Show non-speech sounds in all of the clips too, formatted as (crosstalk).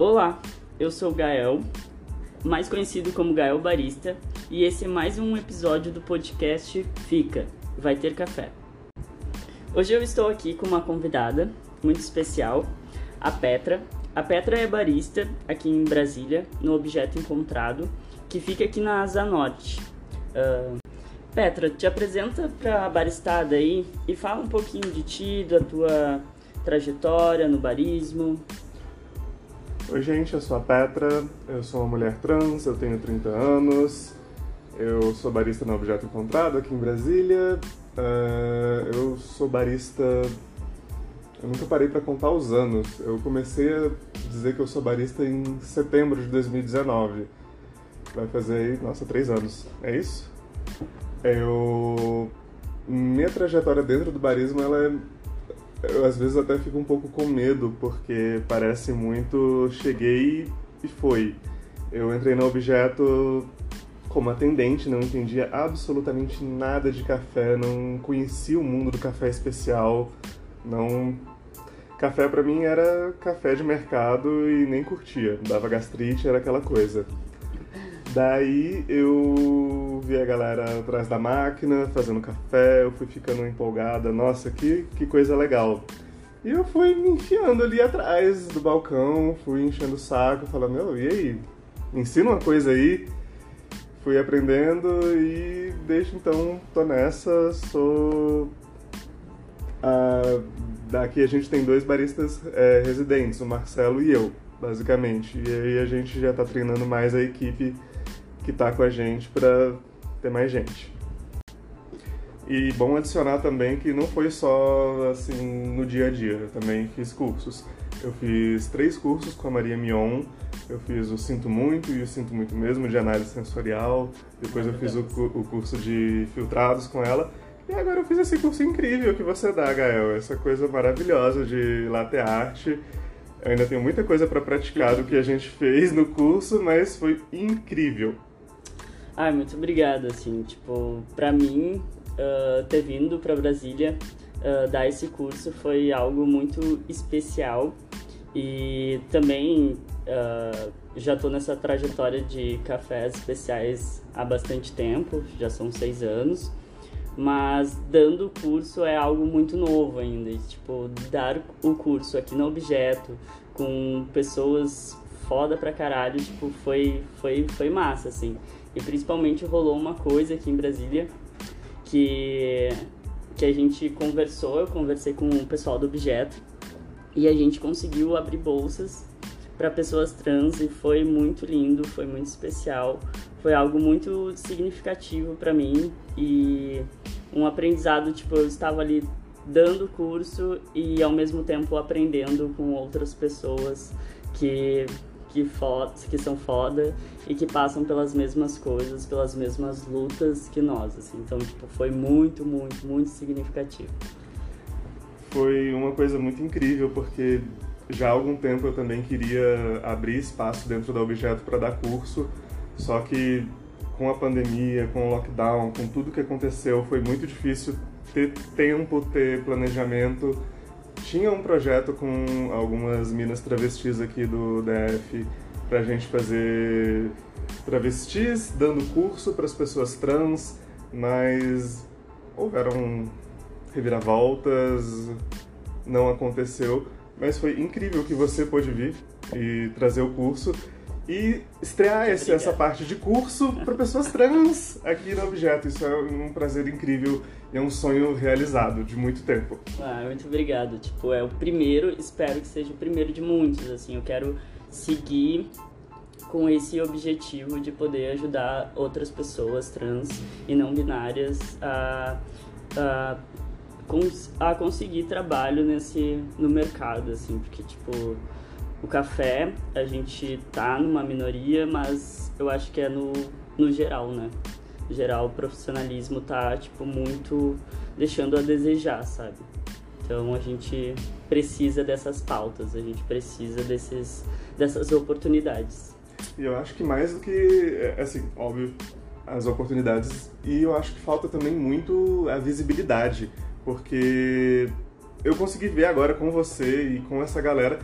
Olá, eu sou Gael, mais conhecido como Gael Barista, e esse é mais um episódio do podcast Fica, vai ter café. Hoje eu estou aqui com uma convidada muito especial, a Petra. A Petra é barista aqui em Brasília, no Objeto Encontrado, que fica aqui na Asa Norte. Uh, Petra, te apresenta para a baristada aí e fala um pouquinho de ti, da tua trajetória no barismo. Oi, gente, eu sou a Petra, eu sou uma mulher trans, eu tenho 30 anos, eu sou barista no Objeto Encontrado aqui em Brasília. Uh, eu sou barista. Eu nunca parei para contar os anos. Eu comecei a dizer que eu sou barista em setembro de 2019. Vai fazer nossa, três anos. É isso? Eu. Minha trajetória dentro do barismo, ela é eu às vezes até fico um pouco com medo, porque parece muito cheguei e foi. Eu entrei no objeto como atendente, não entendia absolutamente nada de café, não conhecia o mundo do café especial, não café para mim era café de mercado e nem curtia, dava gastrite, era aquela coisa. Daí eu vi a galera atrás da máquina, fazendo café, eu fui ficando empolgada, nossa, que, que coisa legal. E eu fui me enfiando ali atrás do balcão, fui enchendo o saco, falando, meu, e aí? Me ensina uma coisa aí. Fui aprendendo e desde então tô nessa, sou. Ah, daqui a gente tem dois baristas é, residentes, o Marcelo e eu, basicamente. E aí a gente já tá treinando mais a equipe que está com a gente para ter mais gente. E bom adicionar também que não foi só assim no dia a dia, eu também fiz cursos. Eu fiz três cursos com a Maria Mion. Eu fiz o Sinto Muito e o Sinto Muito Mesmo de análise sensorial. Depois eu fiz o, o curso de filtrados com ela. E agora eu fiz esse curso incrível que você dá, Gael. Essa coisa maravilhosa de latte arte eu ainda tenho muita coisa para praticar do que a gente fez no curso, mas foi incrível. Ai, muito obrigado, assim, tipo, pra mim, uh, ter vindo pra Brasília uh, dar esse curso foi algo muito especial e também uh, já tô nessa trajetória de cafés especiais há bastante tempo, já são seis anos, mas dando o curso é algo muito novo ainda. E, tipo, dar o curso aqui no Objeto com pessoas foda pra caralho, tipo, foi, foi, foi massa, assim. E principalmente rolou uma coisa aqui em Brasília que, que a gente conversou, eu conversei com o pessoal do Objeto e a gente conseguiu abrir bolsas para pessoas trans e foi muito lindo, foi muito especial, foi algo muito significativo para mim e um aprendizado, tipo, eu estava ali dando curso e ao mesmo tempo aprendendo com outras pessoas que que, que são foda e que passam pelas mesmas coisas, pelas mesmas lutas que nós, assim. Então, tipo, foi muito, muito, muito significativo. Foi uma coisa muito incrível porque já há algum tempo eu também queria abrir espaço dentro da Objeto para dar curso, só que com a pandemia, com o lockdown, com tudo que aconteceu, foi muito difícil ter tempo, ter planejamento. Tinha um projeto com algumas minas travestis aqui do DF pra gente fazer travestis dando curso para as pessoas trans, mas houveram reviravoltas, não aconteceu, mas foi incrível que você pôde vir e trazer o curso e estrear esse, essa parte de curso para pessoas trans aqui no Objeto. Isso é um prazer incrível é um sonho realizado de muito tempo. Ah, muito obrigado. Tipo, é o primeiro, espero que seja o primeiro de muitos. Assim, eu quero seguir com esse objetivo de poder ajudar outras pessoas trans e não binárias a, a, a conseguir trabalho nesse no mercado, assim, porque tipo o café, a gente tá numa minoria, mas eu acho que é no, no geral, né? Geral, o profissionalismo tá, tipo, muito deixando a desejar, sabe? Então a gente precisa dessas pautas, a gente precisa desses, dessas oportunidades. E eu acho que mais do que, é, assim, óbvio, as oportunidades, e eu acho que falta também muito a visibilidade, porque eu consegui ver agora com você e com essa galera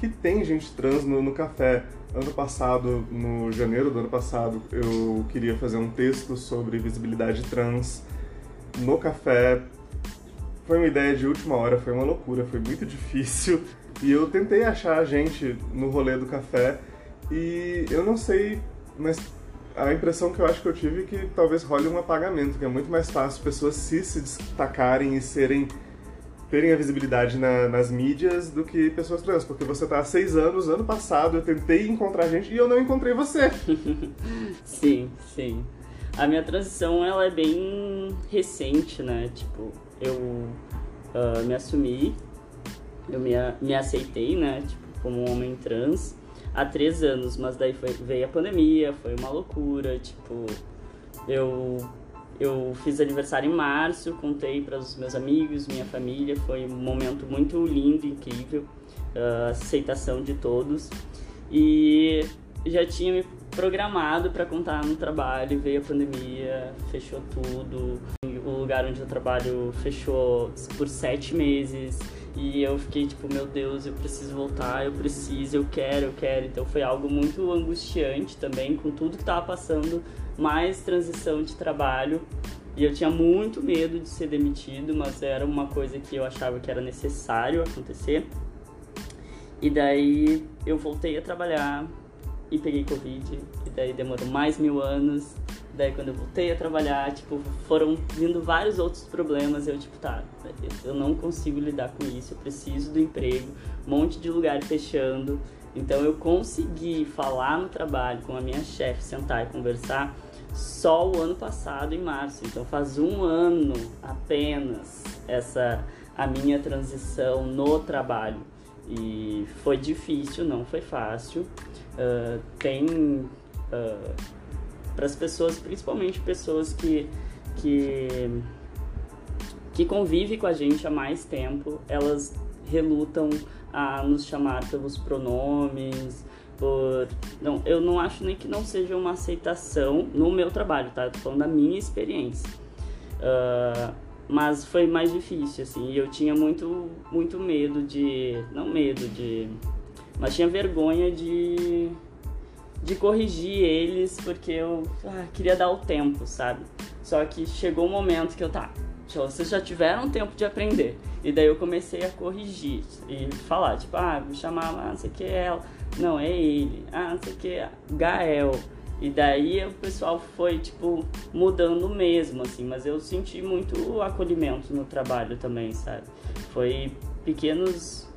que tem gente trans no, no café. Ano passado, no janeiro do ano passado, eu queria fazer um texto sobre visibilidade trans no café. Foi uma ideia de última hora, foi uma loucura, foi muito (laughs) difícil. E eu tentei achar gente no rolê do café e eu não sei, mas a impressão que eu acho que eu tive é que talvez role um apagamento, que é muito mais fácil pessoas se, se destacarem e serem terem a visibilidade na, nas mídias do que pessoas trans, porque você tá há seis anos, ano passado eu tentei encontrar gente e eu não encontrei você. (laughs) sim, sim. A minha transição ela é bem recente, né? Tipo, eu uh, me assumi, eu me, me aceitei, né? Tipo, como um homem trans há três anos, mas daí foi, veio a pandemia, foi uma loucura, tipo, eu eu fiz aniversário em março, contei para os meus amigos, minha família, foi um momento muito lindo, incrível, a aceitação de todos. E já tinha me programado para contar no trabalho, veio a pandemia, fechou tudo. O lugar onde eu trabalho fechou por sete meses. E eu fiquei tipo, meu Deus, eu preciso voltar, eu preciso, eu quero, eu quero. Então foi algo muito angustiante também, com tudo que estava passando, mais transição de trabalho. E eu tinha muito medo de ser demitido, mas era uma coisa que eu achava que era necessário acontecer. E daí eu voltei a trabalhar e peguei Covid. E daí demorou mais mil anos. Daí quando eu voltei a trabalhar, tipo, foram vindo vários outros problemas. Eu, tipo, tá, eu não consigo lidar com isso, eu preciso do emprego, um monte de lugar fechando. Então eu consegui falar no trabalho com a minha chefe, sentar e conversar só o ano passado, em março. Então faz um ano apenas essa a minha transição no trabalho. E foi difícil, não foi fácil. Uh, tem uh, para as pessoas, principalmente pessoas que, que, que convivem com a gente há mais tempo, elas relutam a nos chamar pelos pronomes, por. Não, eu não acho nem que não seja uma aceitação no meu trabalho, tá? Eu tô falando da minha experiência. Uh, mas foi mais difícil, assim, e eu tinha muito, muito medo de. Não medo de. Mas tinha vergonha de de corrigir eles porque eu ah, queria dar o tempo, sabe? Só que chegou um momento que eu tá, vocês já tiveram tempo de aprender. E daí eu comecei a corrigir e falar, tipo, ah, me chamava, ah, não sei o que é ela. Não, é ele. Ah, não sei o que é Gael. E daí o pessoal foi, tipo, mudando mesmo, assim. Mas eu senti muito acolhimento no trabalho também, sabe? Foi pequenos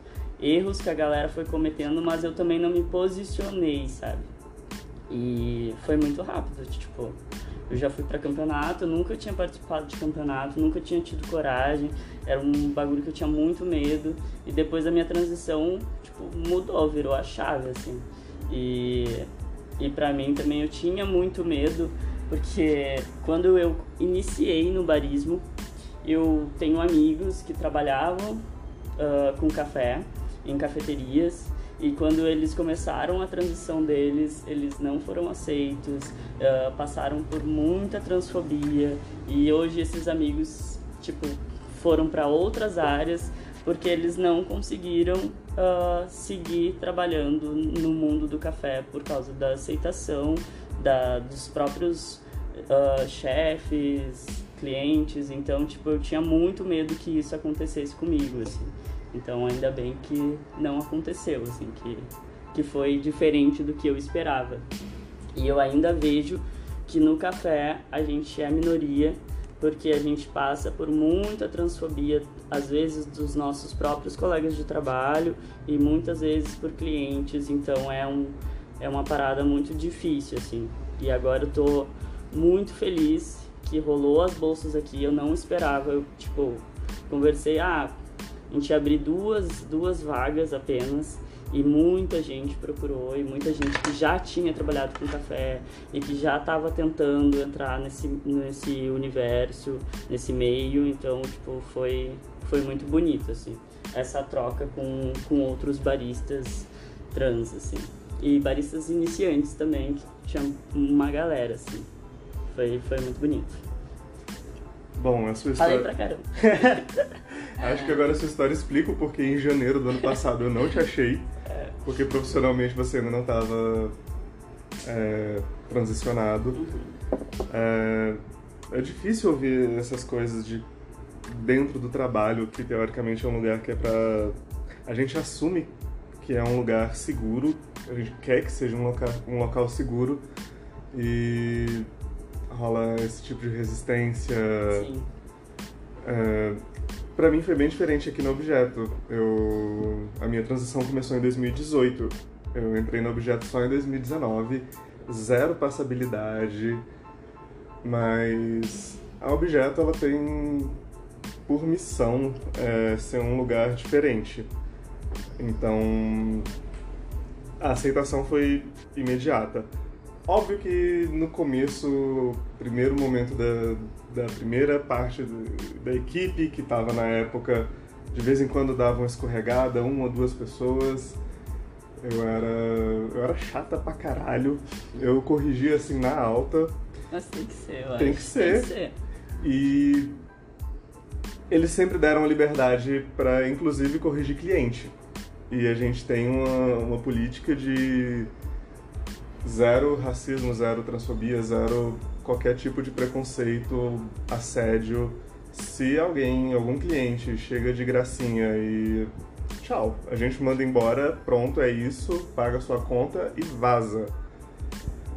erros que a galera foi cometendo, mas eu também não me posicionei, sabe? E foi muito rápido, tipo, eu já fui para campeonato, nunca tinha participado de campeonato, nunca tinha tido coragem, era um bagulho que eu tinha muito medo. E depois da minha transição, tipo, mudou, virou a chave, assim. E, e para mim também eu tinha muito medo, porque quando eu iniciei no barismo, eu tenho amigos que trabalhavam uh, com café em cafeterias e quando eles começaram a transição deles, eles não foram aceitos, uh, passaram por muita transfobia e hoje esses amigos, tipo, foram para outras áreas porque eles não conseguiram uh, seguir trabalhando no mundo do café por causa da aceitação da, dos próprios uh, chefes, clientes. Então, tipo, eu tinha muito medo que isso acontecesse comigo, assim. Então ainda bem que não aconteceu, assim, que, que foi diferente do que eu esperava. E eu ainda vejo que no café a gente é minoria porque a gente passa por muita transfobia, às vezes dos nossos próprios colegas de trabalho e muitas vezes por clientes, então é, um, é uma parada muito difícil, assim. E agora eu tô muito feliz que rolou as bolsas aqui, eu não esperava, eu, tipo, conversei, ah, a gente abriu duas, duas vagas apenas e muita gente procurou e muita gente que já tinha trabalhado com café e que já estava tentando entrar nesse, nesse universo, nesse meio, então tipo foi foi muito bonito assim essa troca com, com outros baristas trans assim e baristas iniciantes também que tinha uma galera assim foi foi muito bonito. Bom, a sua história. Falei pra caramba. (laughs) Acho que agora essa história explica o porquê em janeiro do ano passado eu não te achei. porque profissionalmente você ainda não estava é, transicionado. É, é difícil ouvir essas coisas de dentro do trabalho, que teoricamente é um lugar que é pra. A gente assume que é um lugar seguro, a gente quer que seja um local, um local seguro e rola esse tipo de resistência. Sim. É, para mim foi bem diferente aqui no Objeto. Eu, a minha transição começou em 2018. Eu entrei no Objeto só em 2019, zero passabilidade, mas a Objeto ela tem por missão é, ser um lugar diferente. Então a aceitação foi imediata. Óbvio que no começo, primeiro momento da, da primeira parte do, da equipe que estava na época, de vez em quando dava uma escorregada, uma ou duas pessoas. Eu era, eu era chata pra caralho. Eu corrigia assim na alta. Mas tem que ser, eu Tem acho. que ser. Tem que ser. E eles sempre deram a liberdade para, inclusive, corrigir cliente. E a gente tem uma, uma política de zero racismo, zero transfobia, zero qualquer tipo de preconceito, assédio. Se alguém, algum cliente chega de gracinha e tchau, a gente manda embora, pronto, é isso, paga sua conta e vaza.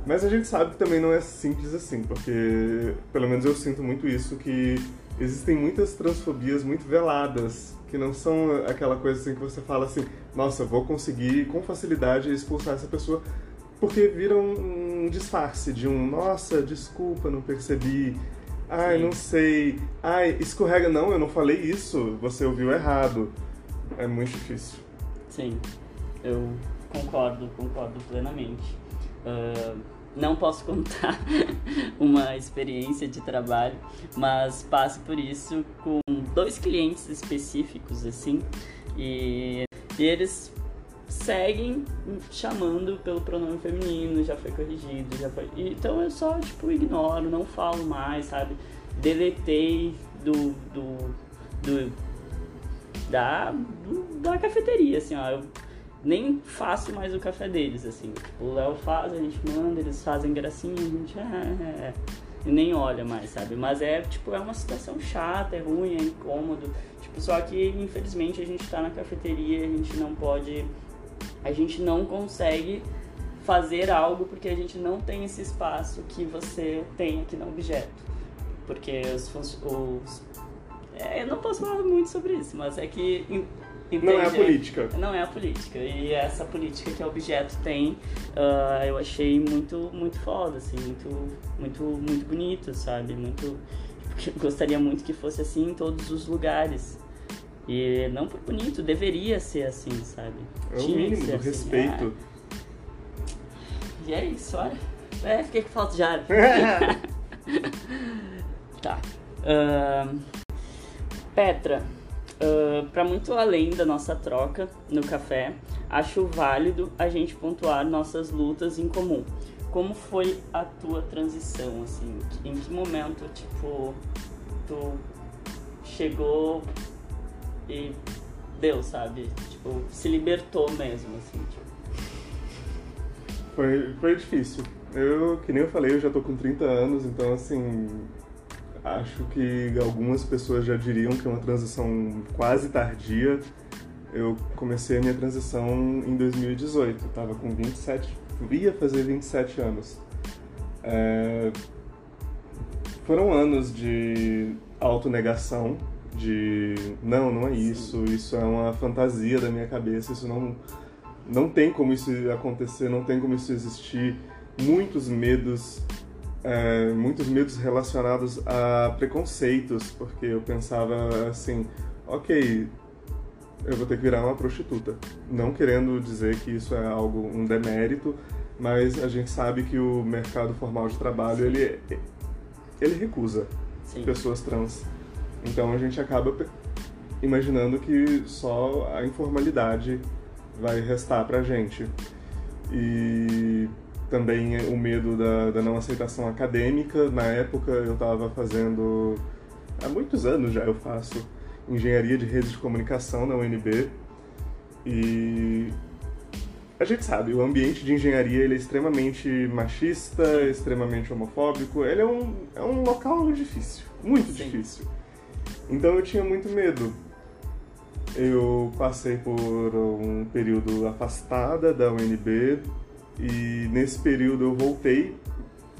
Mas a gente sabe que também não é simples assim, porque pelo menos eu sinto muito isso que existem muitas transfobias muito veladas, que não são aquela coisa assim que você fala assim, nossa, vou conseguir com facilidade expulsar essa pessoa, porque vira um, um disfarce de um, nossa, desculpa, não percebi, ai, Sim. não sei, ai, escorrega, não, eu não falei isso, você ouviu errado. É muito difícil. Sim, eu concordo, concordo plenamente. Ah, não posso (laughs) contar uma experiência de trabalho, mas passo por isso com dois clientes específicos, assim, e, e eles seguem chamando pelo pronome feminino, já foi corrigido, já foi. Então eu só, tipo, ignoro, não falo mais, sabe? Deletei do. do, do da, da cafeteria, assim, ó. Eu nem faço mais o café deles, assim. Tipo, o Léo faz, a gente manda, eles fazem gracinha, a gente. É, é, é. Nem olha mais, sabe? Mas é, tipo, é uma situação chata, é ruim, é incômodo. Tipo, só que, infelizmente, a gente tá na cafeteria, a gente não pode. A gente não consegue fazer algo porque a gente não tem esse espaço que você tem aqui no objeto. Porque os, os é, eu não posso falar muito sobre isso, mas é que. en- Não é a entende? política. Não é a política. E essa política que o objeto tem, ah, eu achei muito, muito foda, assim, muito, muito, muito bonito, sabe? Muito. (laughs) gostaria muito que fosse assim em todos os lugares. E não por bonito, deveria ser assim, sabe? É o mínimo do assim. respeito. Ah, e é isso, olha. É, fiquei com falta de ar. (laughs) (laughs) Tá. Ahn, Petra, ah, pra muito além da nossa troca no café, acho válido a gente pontuar nossas lutas em comum. Como foi a tua transição, assim? Em que momento, tipo, tu chegou e deu, sabe? Tipo, se libertou mesmo, assim, tipo. Foi, foi difícil. Eu, que nem eu falei, eu já tô com 30 anos, então assim, acho que algumas pessoas já diriam que é uma transição quase tardia. Eu comecei a minha transição em 2018, tava com 27, ia fazer 27 anos. É, Foram anos de autonegação, de não, não é isso, isso é uma fantasia da minha cabeça, isso não, não tem como isso acontecer, não tem como isso existir. Muitos medos, é, muitos medos relacionados a preconceitos, porque eu pensava assim, ok, eu vou ter que virar uma prostituta. Não querendo dizer que isso é algo, um demérito, mas a gente sabe que o mercado formal de trabalho, ele, ele recusa Sim. pessoas trans. Então a gente acaba imaginando que só a informalidade vai restar pra gente. E também o medo da, da não aceitação acadêmica. Na época eu estava fazendo, há muitos anos já eu faço, engenharia de redes de comunicação na UNB. E a gente sabe, o ambiente de engenharia ele é extremamente machista, extremamente homofóbico. Ele é um, é um local difícil, muito Sim. difícil. Então eu tinha muito medo. Eu passei por um período afastada da UNB e nesse período eu voltei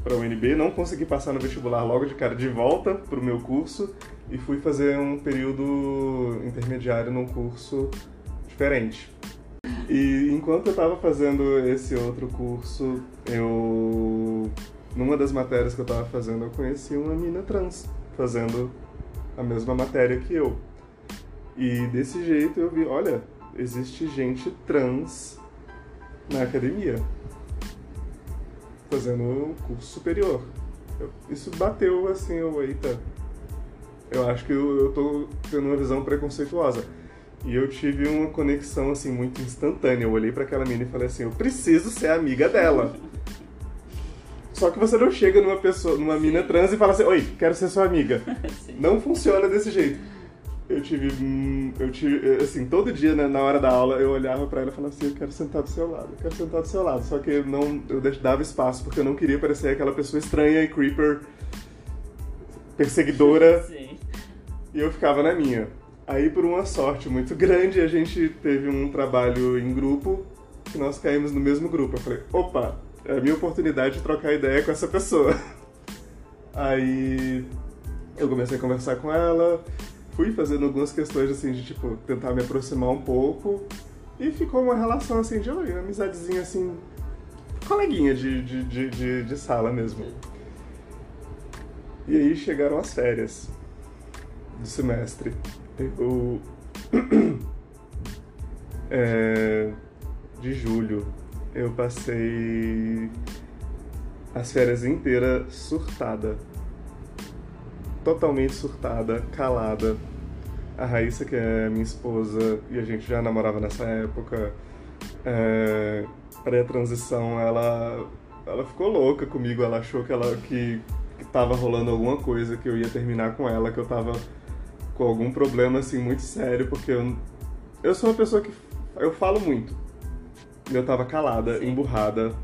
para a UNB, não consegui passar no vestibular logo de cara de volta para o meu curso e fui fazer um período intermediário num curso diferente. E enquanto eu estava fazendo esse outro curso, eu numa das matérias que eu estava fazendo, eu conheci uma mina trans fazendo a mesma matéria que eu. E desse jeito eu vi, olha, existe gente trans na academia fazendo o curso superior. Eu, isso bateu assim, eu, eita, eu acho que eu, eu tô tendo uma visão preconceituosa. E eu tive uma conexão assim muito instantânea. Eu olhei para aquela menina e falei assim: eu preciso ser amiga dela. (laughs) Só que você não chega numa pessoa, numa mina trans e fala assim: "Oi, quero ser sua amiga". (laughs) não funciona desse jeito. Eu tive, hum, eu tive, assim, todo dia né, na hora da aula eu olhava para ela e falava assim: "Eu quero sentar do seu lado, eu quero sentar do seu lado". Só que eu não, eu dava espaço porque eu não queria parecer aquela pessoa estranha e creeper, perseguidora. (laughs) Sim. E eu ficava na minha. Aí, por uma sorte muito grande, a gente teve um trabalho em grupo que nós caímos no mesmo grupo. Eu falei, opa, é a minha oportunidade de trocar ideia com essa pessoa. Aí eu comecei a conversar com ela, fui fazendo algumas questões assim de tipo tentar me aproximar um pouco e ficou uma relação assim de uma amizadezinha assim, coleguinha de, de, de, de, de sala mesmo. E aí chegaram as férias do semestre eu. (clears throat) é, de julho, eu passei as férias inteiras surtada. Totalmente surtada, calada. A Raíssa, que é minha esposa, e a gente já namorava nessa época, é, pré-transição, ela, ela ficou louca comigo. Ela achou que, ela, que, que tava rolando alguma coisa, que eu ia terminar com ela, que eu tava com algum problema assim muito sério, porque eu, eu sou uma pessoa que eu falo muito. E eu tava calada, Sim. emburrada,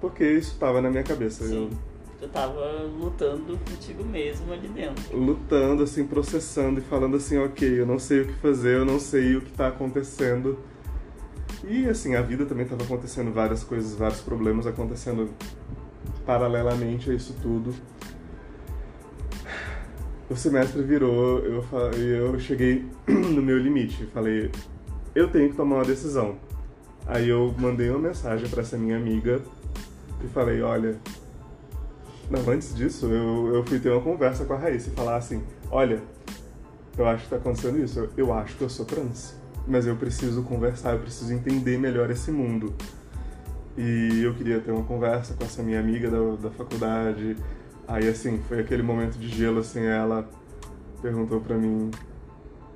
porque isso tava na minha cabeça. Sim. Eu, tu tava lutando contigo mesmo ali dentro. Lutando, assim, processando e falando assim, ok, eu não sei o que fazer, eu não sei o que tá acontecendo. E assim, a vida também tava acontecendo várias coisas, vários problemas acontecendo paralelamente a isso tudo o semestre virou, eu, eu cheguei (clears throat) no meu limite. Falei, eu tenho que tomar uma decisão. Aí eu mandei uma mensagem para essa minha amiga e falei, olha. Não, antes disso, eu, eu fui ter uma conversa com a Raíssa e falar assim: olha, eu acho que tá acontecendo isso. Eu, eu acho que eu sou trans. Mas eu preciso conversar, eu preciso entender melhor esse mundo. E eu queria ter uma conversa com essa minha amiga da, da faculdade Aí, assim, foi aquele momento de gelo, assim, ela perguntou pra mim,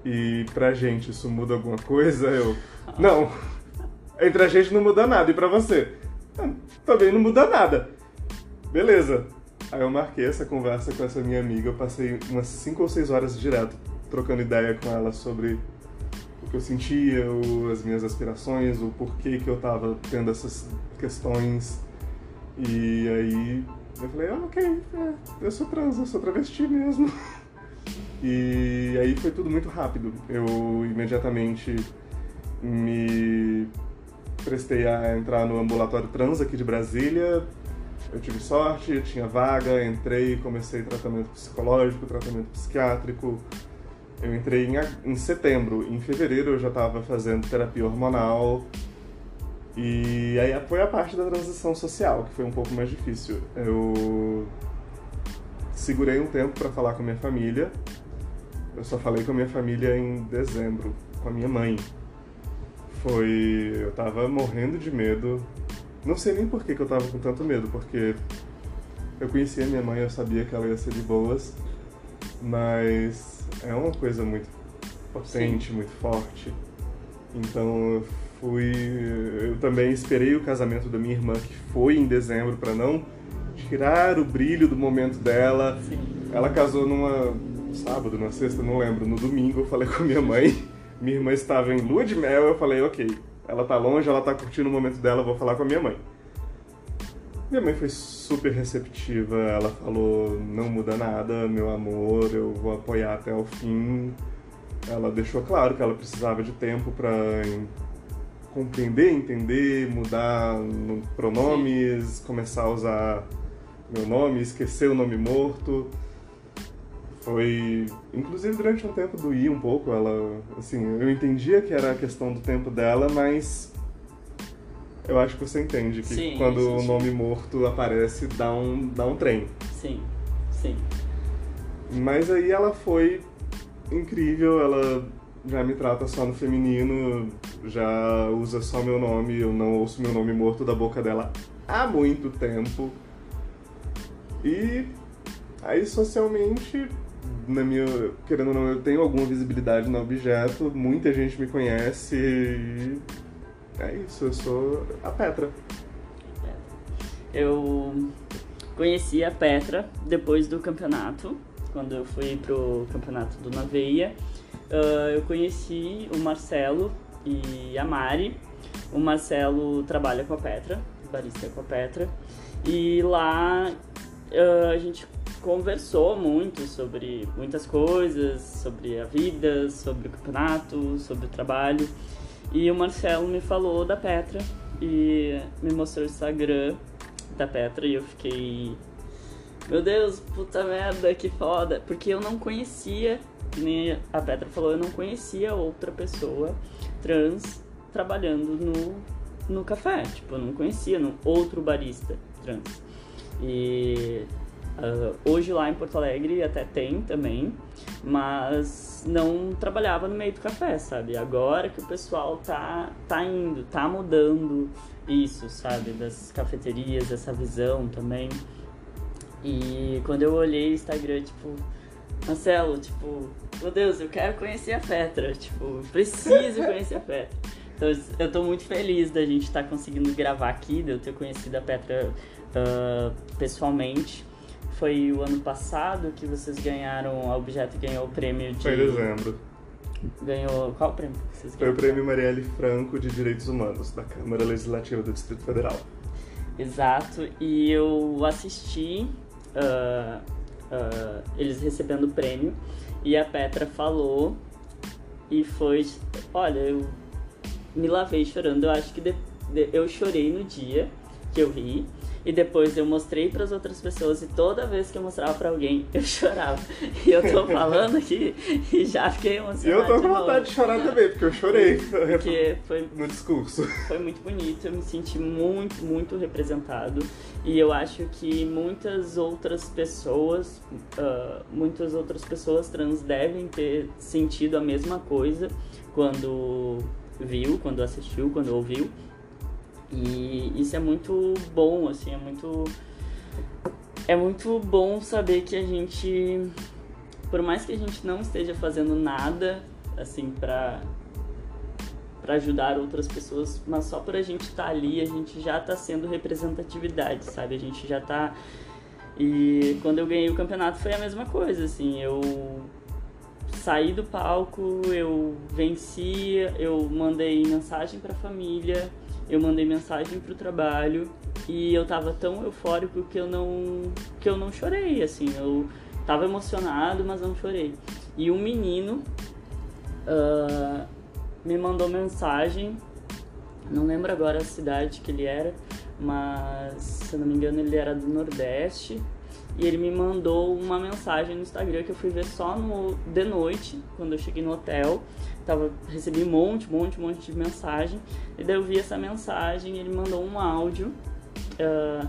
e pra gente isso muda alguma coisa? Eu, não, entre a gente não muda nada, e pra você? Ah, também não muda nada. Beleza. Aí eu marquei essa conversa com essa minha amiga, eu passei umas 5 ou 6 horas direto trocando ideia com ela sobre o que eu sentia, o, as minhas aspirações, o porquê que eu tava tendo essas questões. E aí eu falei, ah, ok, é, eu sou trans, eu sou travesti mesmo. (laughs) E aí foi tudo muito rápido. Eu imediatamente me prestei a entrar no ambulatório trans aqui de Brasília. Eu tive sorte, eu tinha vaga, entrei, comecei tratamento psicológico, tratamento psiquiátrico. Eu entrei em, em setembro. Em fevereiro eu já estava fazendo terapia hormonal, e aí foi a parte da transição social, que foi um pouco mais difícil. Eu segurei um tempo para falar com a minha família. Eu só falei com a minha família em dezembro, com a minha mãe. Foi. Eu tava morrendo de medo. Não sei nem por que, que eu tava com tanto medo, porque eu conhecia minha mãe, eu sabia que ela ia ser de boas, mas é uma coisa muito potente, Sim. muito forte. Então fui. Eu também esperei o casamento da minha irmã, que foi em dezembro, para não tirar o brilho do momento dela. Sim. Ela casou numa sábado, na sexta, não lembro. No domingo eu falei com a minha mãe. Minha irmã estava em lua de mel, eu falei, ok, ela tá longe, ela tá curtindo o momento dela, vou falar com a minha mãe. Minha mãe foi super receptiva, ela falou: não muda nada, meu amor, eu vou apoiar até o fim. Ela deixou claro que ela precisava de tempo para compreender, entender, mudar pronomes, começar a usar meu nome, esquecer o nome morto. Foi, inclusive durante um tempo doía um pouco, ela, assim, eu entendia que era a questão do tempo dela, mas eu acho que você entende que sim, quando o nome morto aparece, dá um, dá um trem. Sim, sim. Mas aí ela foi incrível, ela já me trata só no feminino, já usa só meu nome, eu não ouço meu nome morto da boca dela há muito tempo. E aí socialmente, na minha, querendo ou não, eu tenho alguma visibilidade no objeto, muita gente me conhece e é isso, eu sou a Petra. Eu conheci a Petra depois do campeonato, quando eu fui pro campeonato do Naveia. Uh, eu conheci o Marcelo e a Mari. O Marcelo trabalha com a Petra, barista com a Petra. E lá uh, a gente conversou muito sobre muitas coisas, sobre a vida, sobre o campeonato, sobre o trabalho. E o Marcelo me falou da Petra e me mostrou o Instagram da Petra e eu fiquei. Meu Deus, puta merda, que foda. Porque eu não conhecia, nem a Petra falou, eu não conhecia outra pessoa trans trabalhando no, no café. Tipo, eu não conhecia no, outro barista trans. E Uh, hoje lá em Porto Alegre até tem também, mas não trabalhava no meio do café, sabe? Agora que o pessoal tá, tá indo, tá mudando isso, sabe? Das cafeterias, essa visão também. E quando eu olhei o Instagram, tipo, Marcelo, tipo, meu Deus, eu quero conhecer a Petra, tipo, preciso conhecer a Petra. Então eu tô muito feliz da gente estar tá conseguindo gravar aqui, de eu ter conhecido a Petra uh, pessoalmente. Foi o ano passado que vocês ganharam, a Objeto ganhou o prêmio de. Foi em dezembro. Ganhou. Qual prêmio que vocês ganharam? Foi o prêmio Marielle Franco de Direitos Humanos, da Câmara Legislativa do Distrito Federal. Exato, e eu assisti uh, uh, eles recebendo o prêmio e a Petra falou e foi. Olha, eu me lavei chorando. Eu acho que de, de, eu chorei no dia que eu vi. E depois eu mostrei para as outras pessoas e toda vez que eu mostrava para alguém, (laughs) eu chorava. E eu tô falando aqui e já fiquei emocionado. Eu tô com vontade de chorar também, porque eu chorei porque foi, (laughs) no discurso. Foi muito bonito, eu me senti muito, muito representado. E eu acho que muitas outras pessoas, uh, muitas outras pessoas trans devem ter sentido a mesma coisa quando viu, quando assistiu, quando ouviu. E isso é muito bom, assim, é muito. É muito bom saber que a gente. Por mais que a gente não esteja fazendo nada, assim, pra, pra ajudar outras pessoas, mas só por a gente estar tá ali, a gente já tá sendo representatividade, sabe? A gente já tá. E quando eu ganhei o campeonato foi a mesma coisa, assim, eu saí do palco, eu venci, eu mandei mensagem pra família eu mandei mensagem pro trabalho e eu tava tão eufórico que eu não que eu não chorei, assim, eu tava emocionado, mas não chorei. E um menino uh, me mandou mensagem, não lembro agora a cidade que ele era, mas se não me engano ele era do Nordeste. E ele me mandou uma mensagem no Instagram que eu fui ver só no de noite, quando eu cheguei no hotel tava, recebi um monte, monte, monte de mensagem. E daí eu vi essa mensagem ele mandou um áudio uh,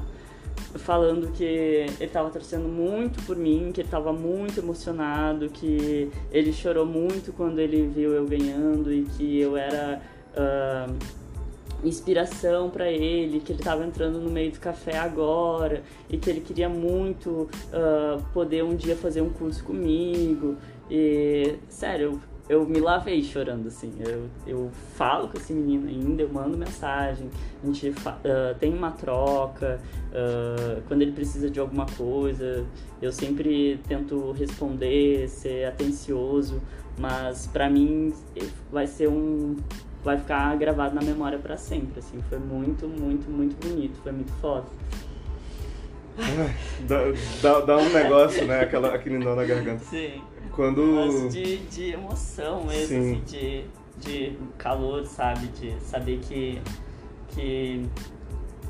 falando que ele estava torcendo muito por mim, que ele estava muito emocionado, que ele chorou muito quando ele viu eu ganhando e que eu era. Uh, inspiração para ele, que ele estava entrando no meio do café agora e que ele queria muito uh, poder um dia fazer um curso comigo. E, sério, eu me lavei chorando, assim. Eu, eu falo com esse menino ainda, eu mando mensagem, a gente uh, tem uma troca, uh, quando ele precisa de alguma coisa, eu sempre tento responder, ser atencioso, mas para mim vai ser um vai ficar gravado na memória para sempre, assim. Foi muito, muito, muito bonito, foi muito foda. dá, dá, dá, um negócio, né? Aquela, aquele nó na garganta. Sim. Quando... Mas de, de emoção mesmo, Sim. assim, de, de calor, sabe? De saber que, que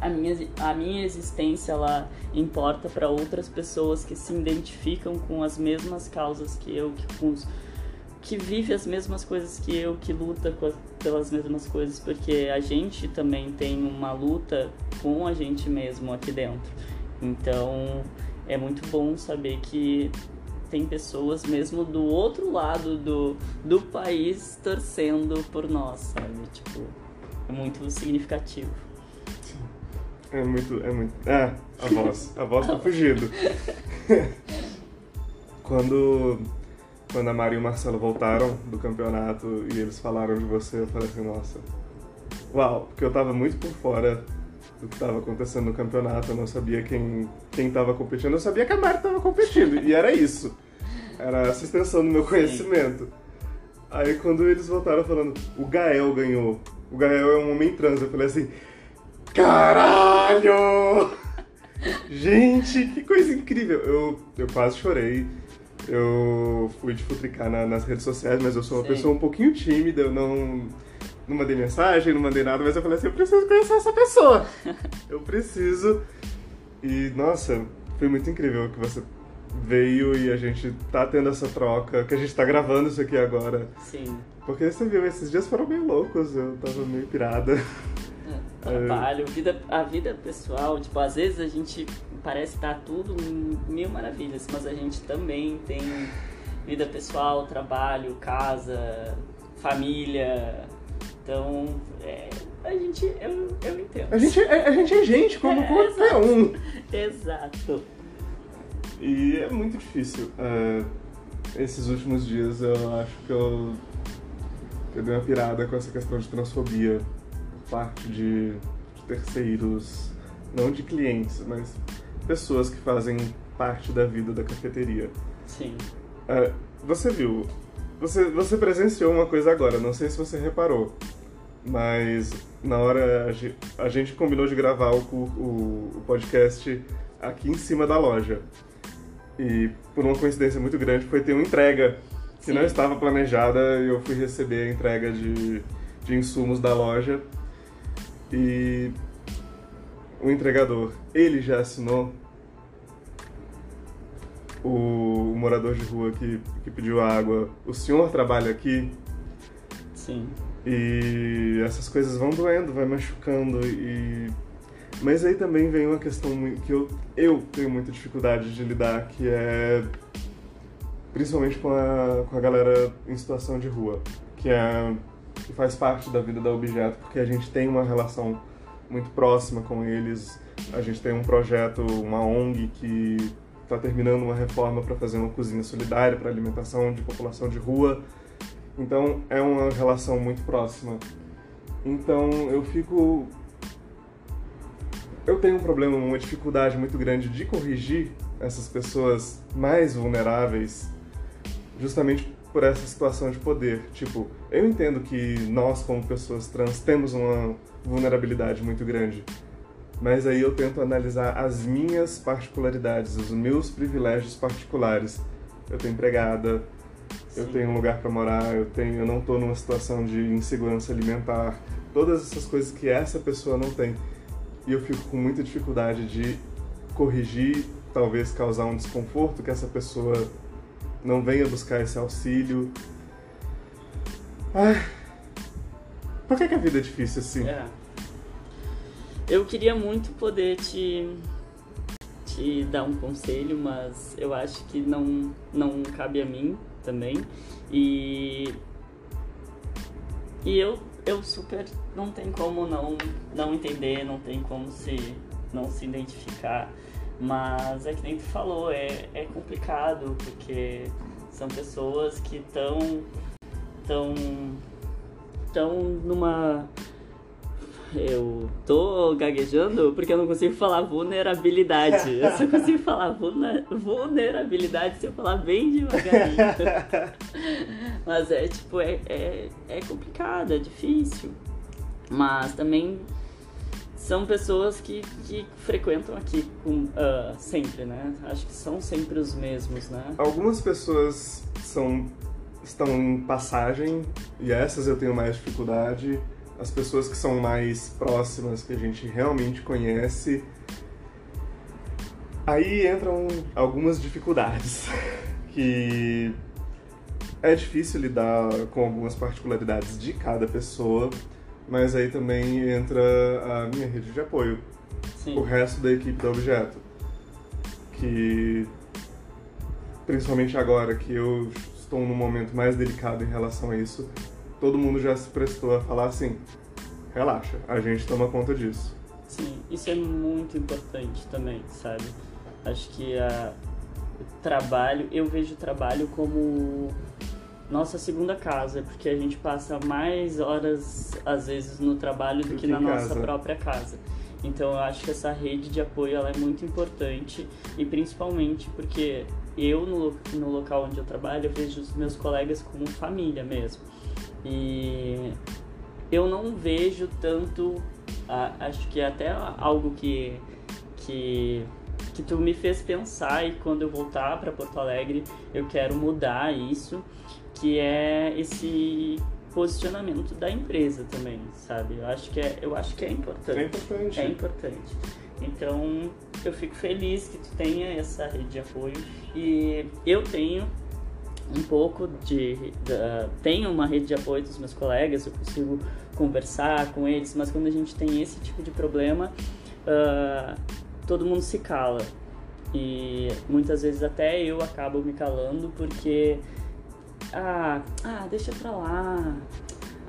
a minha, a minha existência ela importa para outras pessoas que se identificam com as mesmas causas que eu, que, com os, que vive as mesmas coisas que eu, que luta com, pelas mesmas coisas, porque a gente também tem uma luta com a gente mesmo aqui dentro. Então é muito bom saber que tem pessoas mesmo do outro lado do, do país torcendo por nós, sabe? Tipo, é muito significativo. É muito, é muito. É, a voz. A voz tá fugindo. (laughs) quando, quando a Maria e o Marcelo voltaram do campeonato e eles falaram de você, eu falei assim, nossa. Uau, porque eu tava muito por fora do que estava acontecendo no campeonato, eu não sabia quem quem estava competindo, eu sabia que a Mari estava competindo e era isso. Era essa extensão do meu conhecimento. Sim. Aí quando eles voltaram falando, o Gael ganhou. O Gael é um homem trans, eu falei assim, caralho! Gente, que coisa incrível! Eu, eu quase chorei. Eu fui de futricar na, nas redes sociais, mas eu sou uma Sim. pessoa um pouquinho tímida, eu não não mandei mensagem, não mandei nada, mas eu falei assim, eu preciso conhecer essa pessoa. (laughs) eu preciso. E, nossa, foi muito incrível que você veio e a gente tá tendo essa troca, que a gente tá gravando isso aqui agora. Sim. Porque você viu, esses dias foram meio loucos, eu tava meio pirada. É, (laughs) trabalho, vida, a vida pessoal, tipo, às vezes a gente parece estar tudo mil maravilhas, mas a gente também tem vida pessoal, trabalho, casa, família, então, é, a gente, eu, eu entendo. A gente, é, a gente é gente, como é, qualquer um. Exato. E é muito difícil. É, esses últimos dias eu acho que eu, eu dei uma pirada com essa questão de transfobia por parte de, de terceiros, não de clientes, mas pessoas que fazem parte da vida da cafeteria. Sim. É, você viu, você, você presenciou uma coisa agora, não sei se você reparou. Mas na hora a gente combinou de gravar o, o, o podcast aqui em cima da loja. E por uma coincidência muito grande foi ter uma entrega que Sim. não estava planejada e eu fui receber a entrega de, de insumos da loja. E o entregador, ele já assinou o, morador de rua que, que pediu água. O senhor trabalha aqui? Sim. E essas coisas vão doendo, vai machucando e mas aí também vem uma questão que eu, eu tenho muita dificuldade de lidar, que é principalmente com a, com a galera em situação de rua, que é que faz parte da vida da objeto, porque a gente tem uma relação muito próxima com eles. A gente tem um projeto, uma ONG que está terminando uma reforma para fazer uma cozinha solidária para alimentação de população de rua. Então é uma relação muito próxima. Então eu fico. Eu tenho um problema, uma dificuldade muito grande de corrigir essas pessoas mais vulneráveis, justamente por essa situação de poder. Tipo, eu entendo que nós, como pessoas trans, temos uma vulnerabilidade muito grande. Mas aí eu tento analisar as minhas particularidades, os meus privilégios particulares. Eu tô empregada, eu tenho um lugar para morar, eu tenho, eu não estou numa situação de insegurança alimentar, todas essas coisas que essa pessoa não tem. E eu fico com muita dificuldade de corrigir, talvez causar um desconforto que essa pessoa não venha buscar esse auxílio. Por que, que a vida é difícil assim? É. Eu queria muito poder te te dar um conselho, mas eu acho que não não cabe a mim também. E e eu eu super não tem como não não entender, não tem como se não se identificar, mas é que nem tu falou, é, é complicado porque são pessoas que estão tão tão numa eu tô gaguejando porque eu não consigo falar vulnerabilidade. Eu só consigo falar vulnerabilidade se eu falar bem devagarinho. (laughs) Mas é tipo, é, é, é complicado, é difícil. Mas também são pessoas que, que frequentam aqui com, uh, sempre, né? Acho que são sempre os mesmos, né? Algumas pessoas são estão em passagem e essas eu tenho mais dificuldade. As pessoas que são mais próximas, que a gente realmente conhece, aí entram algumas dificuldades (laughs) que é difícil lidar com algumas particularidades de cada pessoa mas aí também entra a minha rede de apoio, Sim. o resto da equipe do objeto, que principalmente agora que eu estou num momento mais delicado em relação a isso, todo mundo já se prestou a falar assim, relaxa, a gente toma conta disso. Sim, isso é muito importante também, sabe? Acho que a, o trabalho, eu vejo o trabalho como nossa segunda casa, porque a gente passa mais horas, às vezes, no trabalho do, que, na nossa própria casa. Então eu acho que essa rede de apoio ela é muito importante e principalmente porque eu no, no local onde eu trabalho eu vejo os meus colegas como família mesmo e eu não vejo tanto acho que é até algo que que que tu me fez pensar e quando eu voltar para Porto Alegre eu quero mudar isso que é esse posicionamento da empresa também, sabe? Eu acho que é, eu acho que é importante. É importante. É importante. Então, eu fico feliz que tu tenha essa rede de apoio e eu tenho um pouco de, de tenho uma rede de apoio dos meus colegas, eu consigo conversar com eles, mas quando a gente tem esse tipo de problema, uh, todo mundo se cala e muitas vezes até eu acabo me calando porque ah, ah, deixa pra lá.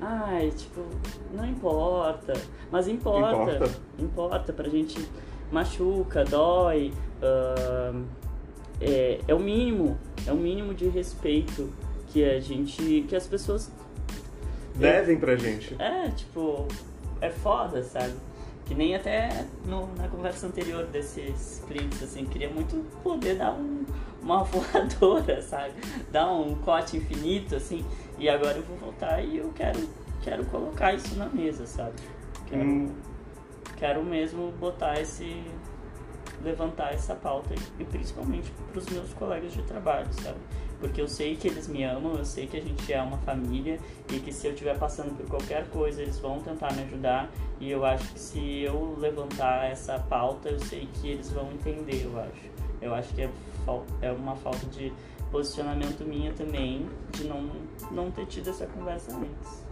Ai, tipo, não importa. Mas importa. Importa, importa pra gente. Machuca, dói. Uh, é, é o mínimo. É o mínimo de respeito que a gente. que as pessoas. Devem pra gente. É, tipo, é foda, sabe? Que nem até no, na conversa anterior desses clientes, assim, queria muito poder dar um, uma (laughs) voadora, sabe? Dar um cote infinito, assim. E agora eu vou voltar e eu quero, quero colocar isso na mesa, sabe? Quero, hum. quero mesmo botar esse. Levantar essa pauta e, principalmente para os meus colegas de trabalho, sabe? porque eu sei que eles me amam, eu sei que a gente é uma família e que se eu estiver passando por qualquer coisa, eles vão tentar me ajudar. E eu acho que se eu levantar essa pauta, eu sei que eles vão entender, eu acho. Eu acho que é, é uma falta de posicionamento minha também, de não, não ter tido essa conversa antes.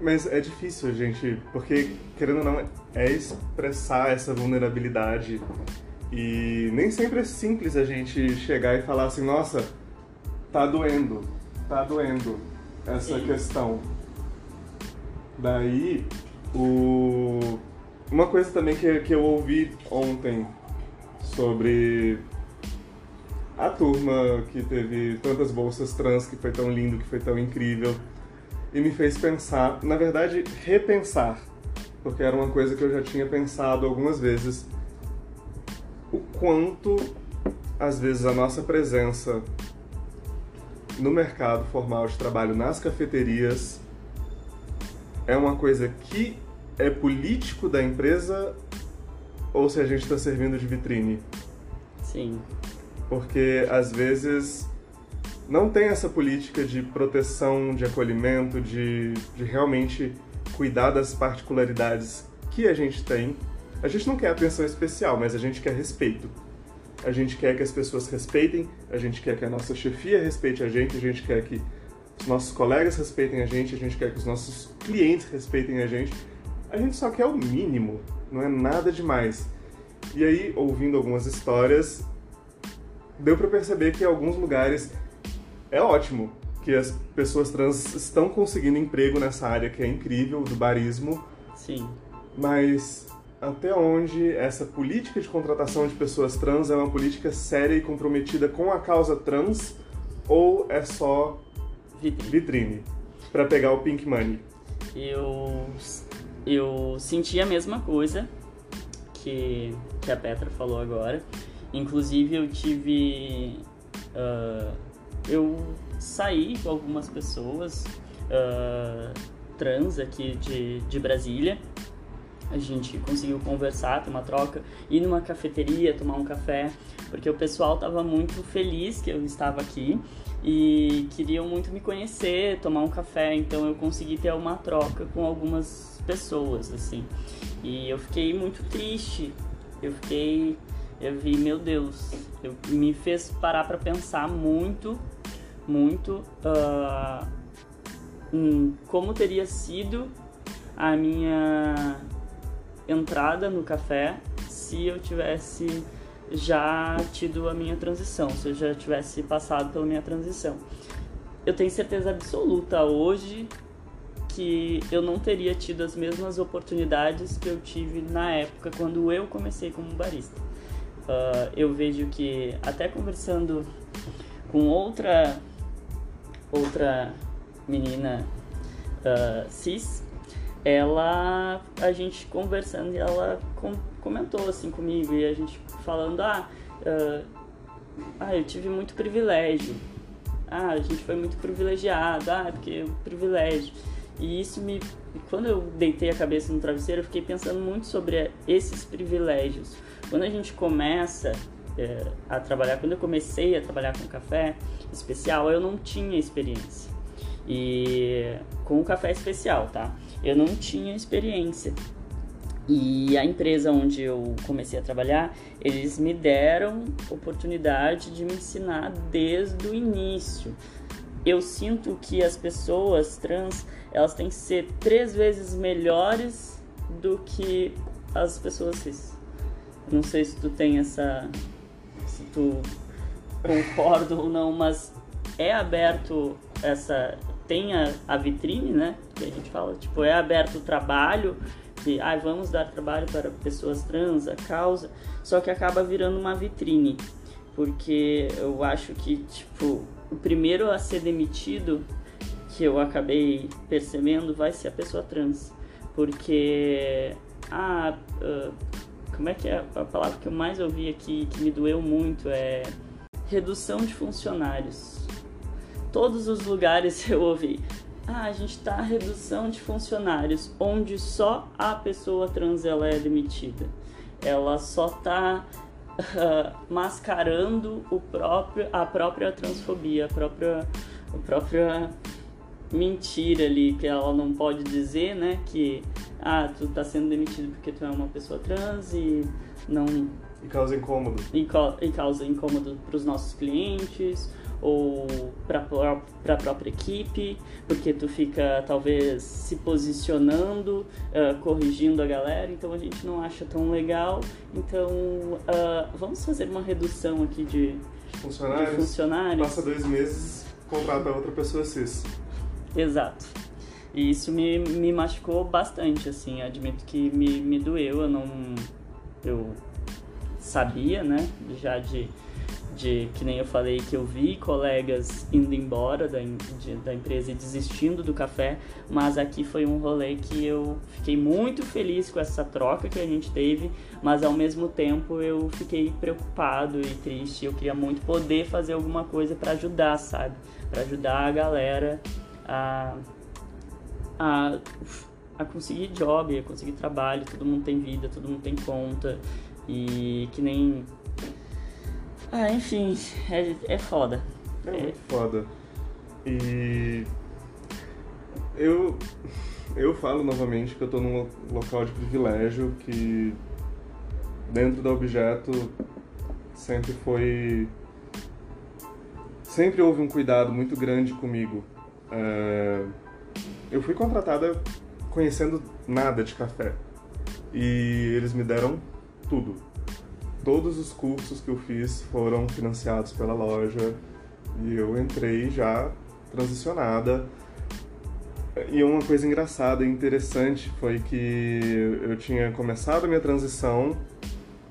Mas é difícil, gente, porque, querendo ou não, é expressar essa vulnerabilidade. E nem sempre é simples a gente chegar e falar assim, nossa, tá doendo, tá doendo essa Sim. questão. Daí, o... uma coisa também que, que eu ouvi ontem sobre a turma que teve tantas bolsas trans, que foi tão lindo, que foi tão incrível, e me fez pensar, na verdade, repensar, porque era uma coisa que eu já tinha pensado algumas vezes, o quanto, às vezes, a nossa presença no mercado formal de trabalho nas cafeterias é uma coisa que é político da empresa ou se a gente está servindo de vitrine? Sim. Porque às vezes não tem essa política de proteção, de acolhimento, de, de realmente cuidar das particularidades que a gente tem. A gente não quer atenção especial, mas a gente quer respeito a gente quer que as pessoas respeitem, a gente quer que a nossa chefia respeite a gente, a gente quer que os nossos colegas respeitem a gente, a gente quer que os nossos clientes respeitem a gente. A gente só quer o mínimo, não é nada demais. E aí, ouvindo algumas histórias, deu para perceber que em alguns lugares é ótimo que as pessoas trans estão conseguindo emprego nessa área que é incrível do barismo. Sim. Mas até onde essa política de contratação de pessoas trans é uma política séria e comprometida com a causa trans ou é só vitrine, vitrine para pegar o pink money? Eu eu senti a mesma coisa que, que a Petra falou agora. Inclusive eu tive. Uh, eu saí com algumas pessoas uh, trans aqui de, de Brasília. A gente conseguiu conversar, ter uma troca, ir numa cafeteria, tomar um café, porque o pessoal estava muito feliz que eu estava aqui e queriam muito me conhecer, tomar um café, então eu consegui ter uma troca com algumas pessoas, assim. E eu fiquei muito triste. Eu fiquei. Eu vi, meu Deus, eu, me fez parar para pensar muito, muito uh, em como teria sido a minha entrada no café se eu tivesse já tido a minha transição, se eu já tivesse passado pela minha transição. Eu tenho certeza absoluta hoje que eu não teria tido as mesmas oportunidades que eu tive na época quando eu comecei como barista. Uh, eu vejo que até conversando com outra outra menina uh, cis, ela a gente conversando e ela com, comentou assim comigo e a gente falando ah, uh, ah eu tive muito privilégio. Ah a gente foi muito privilegiado. Ah é porque privilégio e isso me. Quando eu deitei a cabeça no travesseiro, eu fiquei pensando muito sobre esses privilégios. Quando a gente começa é, a trabalhar, quando eu comecei a trabalhar com café especial, eu não tinha experiência. E com o café especial, tá? Eu não tinha experiência. E a empresa onde eu comecei a trabalhar, eles me deram oportunidade de me ensinar desde o início. Eu sinto que as pessoas trans elas têm que ser três vezes melhores do que as pessoas cis. Não sei se tu tem essa. se tu concorda ou não, mas é aberto essa. tem a, a vitrine, né? Que a gente fala, tipo, é aberto o trabalho, que ah, vamos dar trabalho para pessoas trans, a causa, só que acaba virando uma vitrine. Porque eu acho que, tipo, o primeiro a ser demitido que eu acabei percebendo vai ser a pessoa trans. Porque. Ah, uh, como é que é a palavra que eu mais ouvi aqui que me doeu muito é redução de funcionários. Todos os lugares (laughs) eu ouvi. Ah, a gente está redução de funcionários, onde só a pessoa trans ela é demitida. Ela só está uh, mascarando o próprio, a própria transfobia, a própria, a própria mentira ali que ela não pode dizer, né? Que ah, tu tá sendo demitido porque tu é uma pessoa trans e não e causa incômodo e, e causa incômodo para os nossos clientes ou para a própria equipe, porque tu fica talvez se posicionando, uh, corrigindo a galera, então a gente não acha tão legal. Então uh, vamos fazer uma redução aqui de funcionários. De funcionários. Passa dois meses, contrata outra pessoa cis. Exato. E isso me, me machucou bastante, assim, admito que me, me doeu, eu não... eu sabia, né, já de, de, que nem eu falei, que eu vi colegas indo embora da, de, da empresa e desistindo do café, mas aqui foi um rolê que eu fiquei muito feliz com essa troca que a gente teve, mas ao mesmo tempo eu fiquei preocupado e triste, eu queria muito poder fazer alguma coisa para ajudar, sabe, para ajudar a galera a, a, a conseguir job, a conseguir trabalho, todo mundo tem vida, todo mundo tem conta e que nem. Ah, enfim, é, é foda. É, é muito foda. E eu, eu falo novamente que eu tô num local de privilégio que dentro do objeto sempre foi sempre houve um cuidado muito grande comigo é, eu fui contratada conhecendo nada de café. E eles me deram tudo. Todos os cursos que eu fiz foram financiados pela loja e eu entrei já transicionada. E uma coisa engraçada e interessante foi que eu tinha começado a minha transição,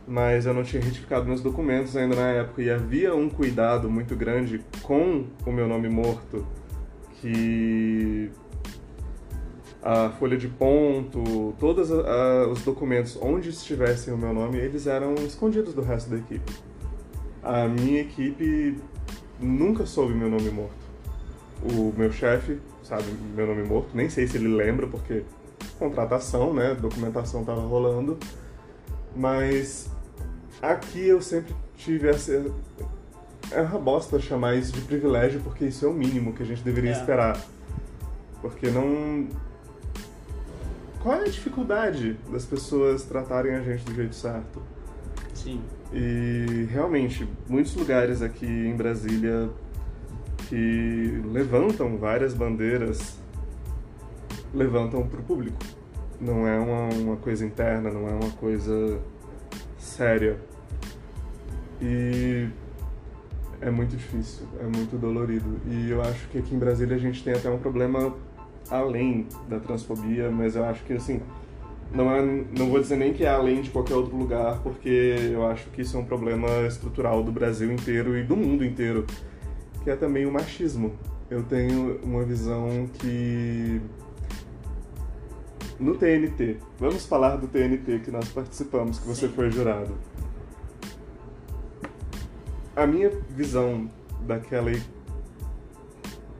mas eu não tinha retificado meus documentos ainda na época e havia um cuidado muito grande com o meu nome morto que a folha de ponto, todos os documentos onde estivessem o meu nome, eles eram escondidos do resto da equipe. A minha equipe nunca soube meu nome morto. O meu chefe sabe meu nome morto, nem sei se ele lembra, porque contratação, né, documentação estava rolando, mas aqui eu sempre tive essa... É uma bosta chamar isso de privilégio, porque isso é o mínimo que a gente deveria é. esperar. Porque não qual é a dificuldade das pessoas tratarem a gente do jeito certo? Sim. E realmente, muitos lugares aqui em Brasília que levantam várias bandeiras levantam para o público. Não é uma, uma coisa interna, não é uma coisa séria. E é muito difícil, é muito dolorido. E eu acho que aqui em Brasília a gente tem até um problema além da transfobia, mas eu acho que assim não é, não vou dizer nem que é além de qualquer outro lugar, porque eu acho que isso é um problema estrutural do Brasil inteiro e do mundo inteiro, que é também o machismo. Eu tenho uma visão que no TNT, vamos falar do TNT que nós participamos, que você Sim. foi jurado. A minha visão daquela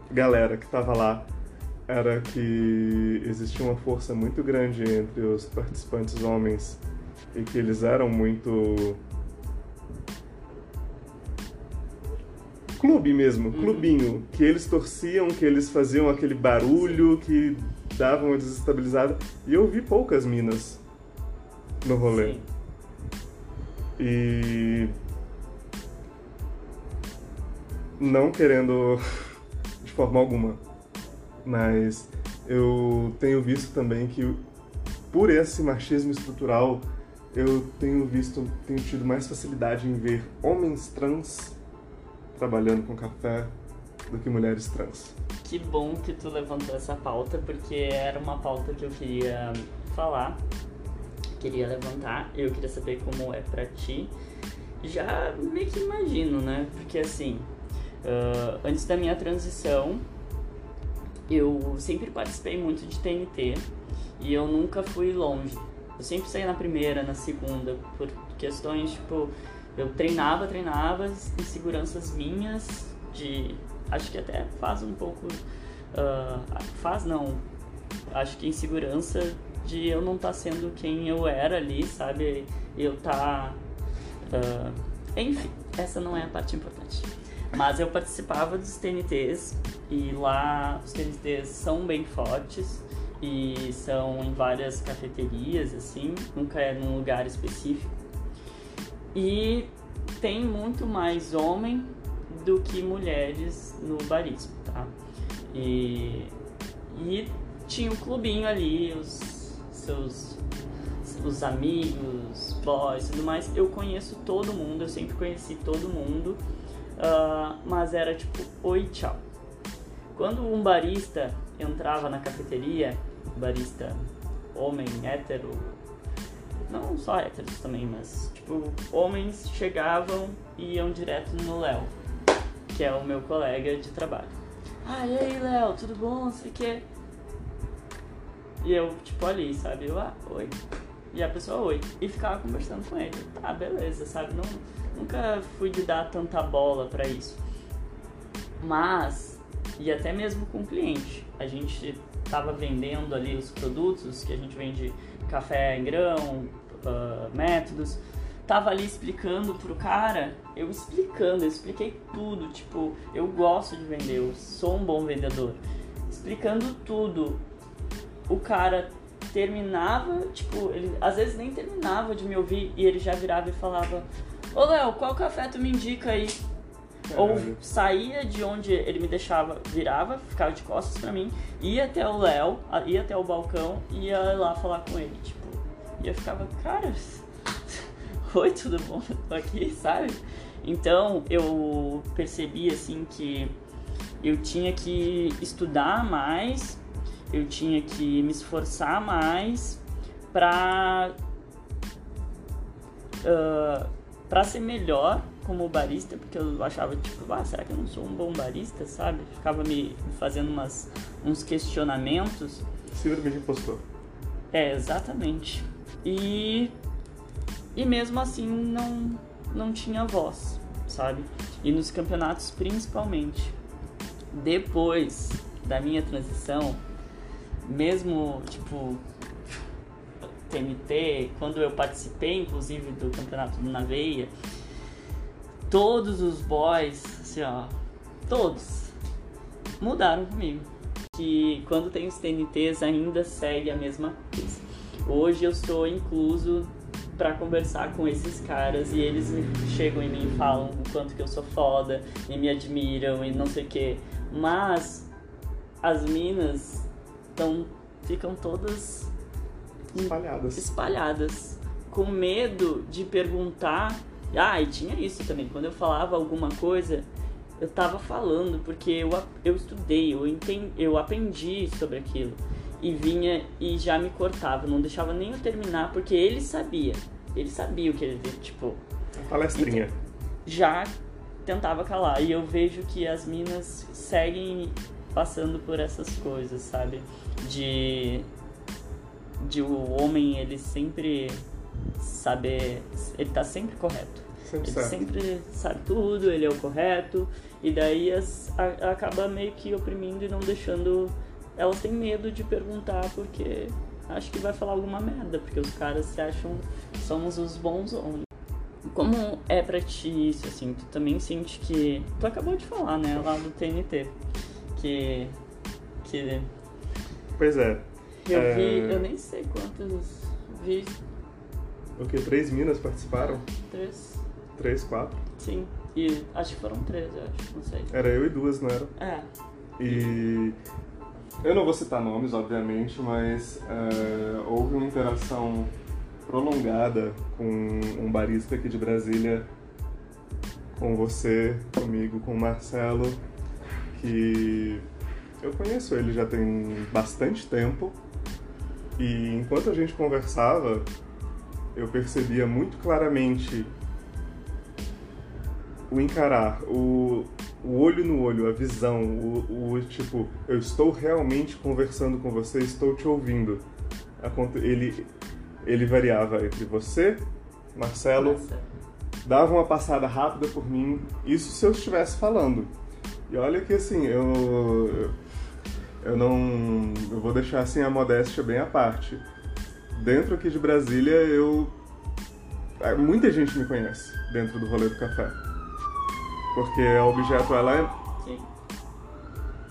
galera que estava lá era que existia uma força muito grande entre os participantes homens e que eles eram muito clube mesmo, uhum. clubinho, que eles torciam, que eles faziam aquele barulho, que davam uma desestabilizada. E eu vi poucas minas no rolê. Sim. E não querendo (laughs) de forma alguma mas eu tenho visto também que por esse machismo estrutural eu tenho visto, tenho tido mais facilidade em ver homens trans trabalhando com café do que mulheres trans. Que bom que tu levantou essa pauta, porque era uma pauta que eu queria falar, queria levantar, eu queria saber como é pra ti. Já meio que imagino, né? Porque assim, uh, antes da minha transição, eu sempre participei muito de TNT e eu nunca fui longe. Eu sempre saía na primeira, na segunda, por questões tipo. Eu treinava, treinava inseguranças minhas de. Acho que até faz um pouco. Uh, faz não. Acho que insegurança de eu não estar tá sendo quem eu era ali, sabe? Eu tá. Uh, enfim, essa não é a parte importante. Mas eu participava dos TNTs e lá os TNTs são bem fortes e são em várias cafeterias, assim, nunca é num lugar específico. E tem muito mais homem do que mulheres no barismo, tá? E, e tinha um clubinho ali, os seus os amigos, boys e tudo mais. Eu conheço todo mundo, eu sempre conheci todo mundo Uh, mas era tipo, oi, tchau. Quando um barista entrava na cafeteria, barista homem, hétero, não só héteros também, mas tipo, homens chegavam e iam direto no Léo, que é o meu colega de trabalho. Ah, e aí, Léo, tudo bom? Não sei o quê. E eu, tipo, ali, sabe? Eu, ah, oi. E a pessoa, oi. E ficava conversando com ele. Tá, beleza, sabe? Não, nunca fui de dar tanta bola para isso. Mas, e até mesmo com o cliente, a gente estava vendendo ali os produtos que a gente vende café em grão, uh, métodos, tava ali explicando pro cara, eu explicando, eu expliquei tudo, tipo, eu gosto de vender, eu sou um bom vendedor. Explicando tudo. O cara terminava, tipo, ele às vezes nem terminava de me ouvir e ele já virava e falava: Ô Léo, qual café tu me indica aí? Ou saía de onde ele me deixava, virava, ficava de costas pra mim, ia até o Léo, ia até o balcão e ia lá falar com ele. Tipo, e eu ficava, cara, (laughs) oi, tudo bom? Tô aqui, sabe? Então eu percebi assim que eu tinha que estudar mais, eu tinha que me esforçar mais pra. Uh, para ser melhor como barista, porque eu achava, tipo, ah, será que eu não sou um bom barista, sabe? Ficava me fazendo umas, uns questionamentos. Síndrome de impostor. É, exatamente. E e mesmo assim não não tinha voz, sabe? E nos campeonatos principalmente. Depois da minha transição, mesmo tipo TNT, quando eu participei inclusive do campeonato do Naveia, todos os boys, assim ó, todos mudaram comigo. Que quando tem os TNTs ainda segue a mesma coisa. Hoje eu sou incluso para conversar com esses caras e eles chegam em mim e falam o quanto que eu sou foda e me admiram e não sei o que. Mas as minas tão, ficam todas espalhadas. espalhadas com medo de perguntar. Ah, e tinha isso também. Quando eu falava alguma coisa, eu tava falando porque eu, eu estudei, eu, entendi, eu aprendi sobre aquilo e vinha e já me cortava, não deixava nem eu terminar, porque ele sabia. Ele sabia o que ele tipo. Palestrinha. Então, já tentava calar. E eu vejo que as minas seguem passando por essas coisas, sabe? De. De o homem ele sempre saber. Ele tá sempre correto. Sempre ele sempre sabe tudo, ele é o correto. E daí as, a, acaba meio que oprimindo e não deixando elas têm medo de perguntar porque acho que vai falar alguma merda, porque os caras se acham somos os bons homens. Como é pra ti isso, assim? Tu também sente que. Tu acabou de falar, né, lá do TNT. Que. Que. Pois é. Eu É. vi. Eu nem sei quantos. Vi O que? Três minas participaram? três. Três, quatro? Sim. E acho que foram três, eu acho. Não sei. Era eu e duas, não era? É. E eu não vou citar nomes, obviamente, mas é, houve uma interação prolongada com um barista aqui de Brasília, com você, comigo, com o Marcelo, que eu conheço ele já tem bastante tempo e enquanto a gente conversava, eu percebia muito claramente o encarar, o, o olho no olho, a visão, o, o tipo, eu estou realmente conversando com você, estou te ouvindo. Ele, ele variava entre você, Marcelo, Nossa. dava uma passada rápida por mim, isso se eu estivesse falando. E olha que assim, eu eu não eu vou deixar assim a modéstia bem à parte. Dentro aqui de Brasília, eu ah, muita gente me conhece dentro do rolê do café. Porque a objeto ela é Sim.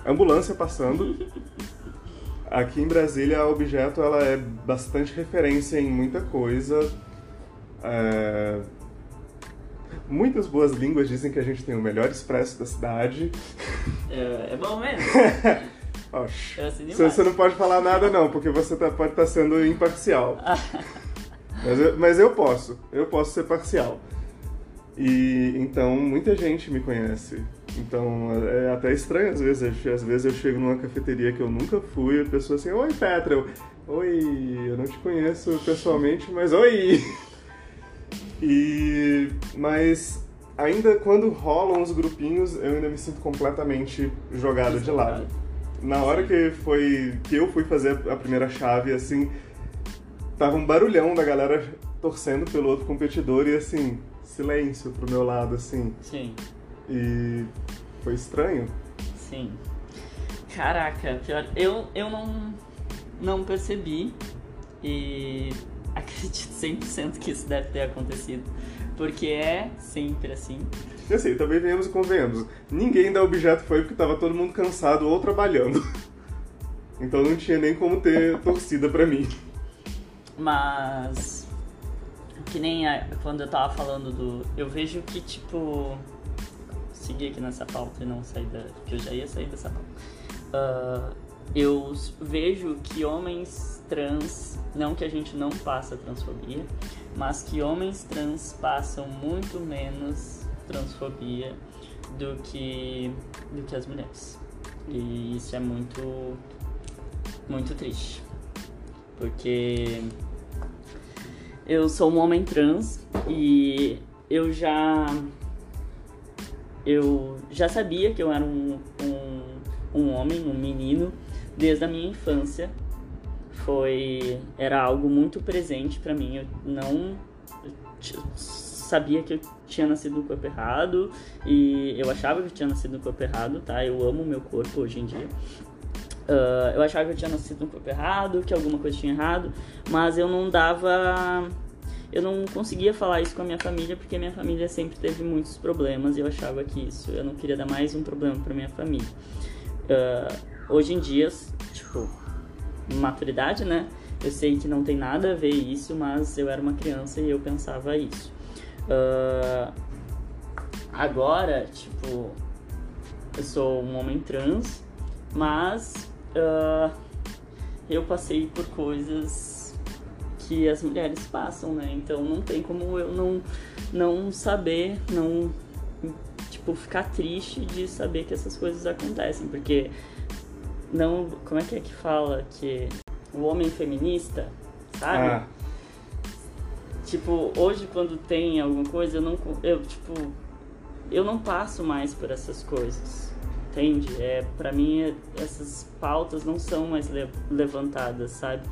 ambulância passando. (laughs) Aqui em Brasília, a Objeto ela é bastante referência em muita coisa. É, Muitas boas línguas dizem que a gente tem o melhor expresso da cidade. É, é bom mesmo. (laughs) Assino você, não pode falar nada não, porque você tá- pode estar sendo imparcial. (laughs) Mas eu, mas eu posso, eu posso ser parcial. E então muita gente me conhece. Então é até estranho às vezes. Às vezes eu chego numa cafeteria que eu nunca fui e a pessoa assim, oi Petra, eu, oi, eu não te conheço pessoalmente, mas oi! (laughs) E mas ainda quando rolam os grupinhos, eu ainda me sinto completamente jogado de lado. Na hora que foi que eu fui fazer a primeira chave, assim, tava um barulhão da galera torcendo pelo outro competidor e assim, silêncio pro meu lado, assim. Sim. E foi estranho. Sim. Caraca, pior. Eu, eu não, não percebi e (laughs) acredito 100% que isso deve ter acontecido. Porque é sempre assim. E assim, também venhamos e convenhamos. Ninguém da objeto foi porque tava todo mundo cansado ou trabalhando. (laughs) Então não tinha nem como ter torcida pra mim. Mas. Que nem a- quando eu tava falando do. Eu vejo que, tipo. Seguir aqui nessa pauta e não sair da. Que eu já ia sair dessa pauta. Ah, eu vejo que homens trans. Não que a gente não faça transfobia, mas que homens trans passam muito menos transfobia do que, do que as mulheres. E isso é muito. Muito triste. Porque eu sou um homem trans e eu já eu já sabia que eu era um, um, um homem, um menino, desde a minha infância, foi era algo muito presente para mim. Eu não eu sabia que eu tinha nascido no corpo errado e eu achava que eu tinha nascido no corpo errado, tá? Eu amo meu corpo hoje em dia. Uh, eu achava que eu tinha nascido no corpo errado, que alguma coisa tinha errado, mas eu não dava. Eu não conseguia falar isso com a minha família porque minha família sempre teve muitos problemas e eu achava que isso. Eu não queria dar mais um problema para minha família. Uh, hoje em dia, tipo, maturidade, né? Eu sei que não tem nada a ver isso, mas eu era uma criança e eu pensava isso. Uh, agora, tipo, eu sou um homem trans, mas uh, eu passei por coisas que as mulheres passam, né? Então não tem como eu não, não saber, não tipo ficar triste de saber que essas coisas acontecem, porque não, como é que é que fala que o homem feminista, sabe? Ah. Tipo, hoje quando tem alguma coisa, eu não eu tipo eu não passo mais por essas coisas entende? É, para mim, essas pautas não são mais le levantadas, sabe?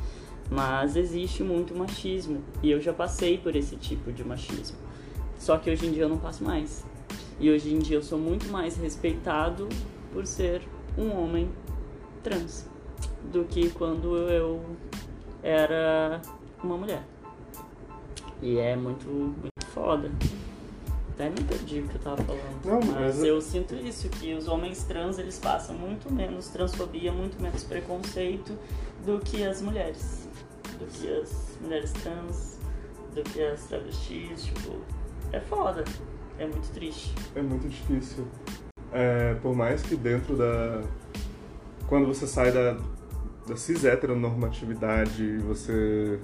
Mas existe muito machismo e eu já passei por esse tipo de machismo. Só que hoje em dia eu não passo mais. E hoje em dia eu sou muito mais respeitado por ser um homem trans do que quando eu era uma mulher. E é muito, muito foda. Até me perdi o que eu tava falando. Não, mas, mas eu sinto isso, que os homens trans eles passam muito menos transfobia, muito menos preconceito do que as mulheres. Do que as mulheres trans, do que as travestis, tipo, é foda. É muito triste. É muito difícil. É, por mais que dentro da. Quando você sai da, da cis heteronormatividade, você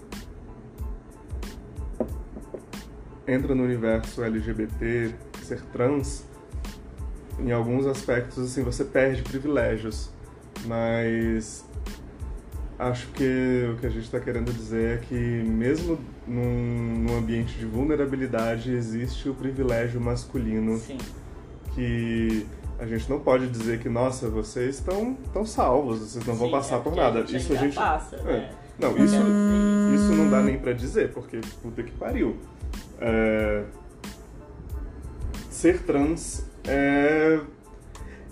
entra no universo LGBT, ser trans, em alguns aspectos assim você perde privilégios, mas acho que o que a gente está querendo dizer é que mesmo num, num, ambiente de vulnerabilidade existe o privilégio masculino Sim. que a gente não pode dizer que nossa vocês estão tão salvos vocês não Sim, vão passar é por nada a isso a gente passa, é. né? não isso isso não dá nem para dizer porque puta que pariu é, ser trans é,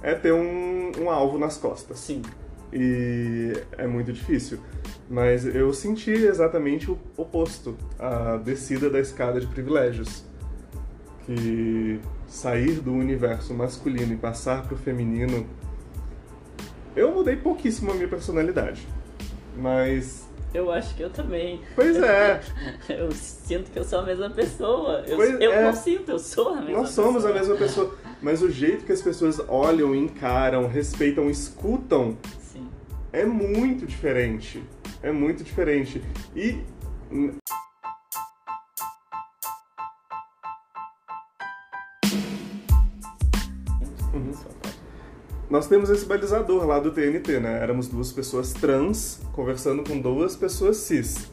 é ter um, um alvo nas costas. Sim. E é muito difícil. Mas eu senti exatamente o oposto, a descida da escada de privilégios. Que sair do universo masculino e passar para o feminino. Eu mudei pouquíssimo a minha personalidade. Mas eu acho que eu também. Pois é. (laughs) eu sinto que eu sou a mesma pessoa. Eu, eu é. não sinto, eu sou a mesma Nós somos a mesma pessoa. Mas o jeito que as pessoas olham, encaram, respeitam, escutam Sim. é muito diferente. É muito diferente. E. Uhum nós temos esse balizador lá do TNT, né? Éramos duas pessoas trans conversando com duas pessoas cis.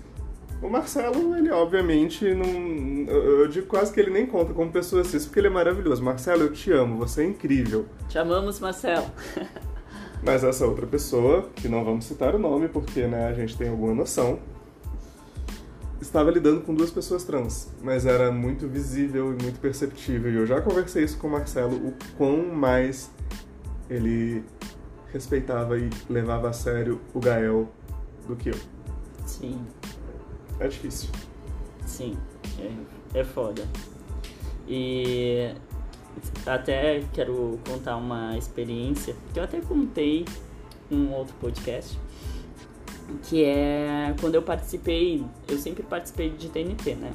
O Marcelo, ele obviamente não. Eu digo quase que ele nem conta como pessoa cis, porque ele é maravilhoso. Marcelo, eu te amo, você é incrível. Te amamos, Marcelo. Mas essa outra pessoa, que não vamos citar o nome porque né, a gente tem alguma noção, estava lidando com duas pessoas trans, mas era muito visível e muito perceptível. E eu já conversei isso com o Marcelo, o quão mais ele respeitava e levava a sério o Gael do que eu. Sim. É difícil. Sim, é, é foda. E até quero contar uma experiência que eu até contei num outro podcast, que é quando eu participei, eu sempre participei de TNT, né?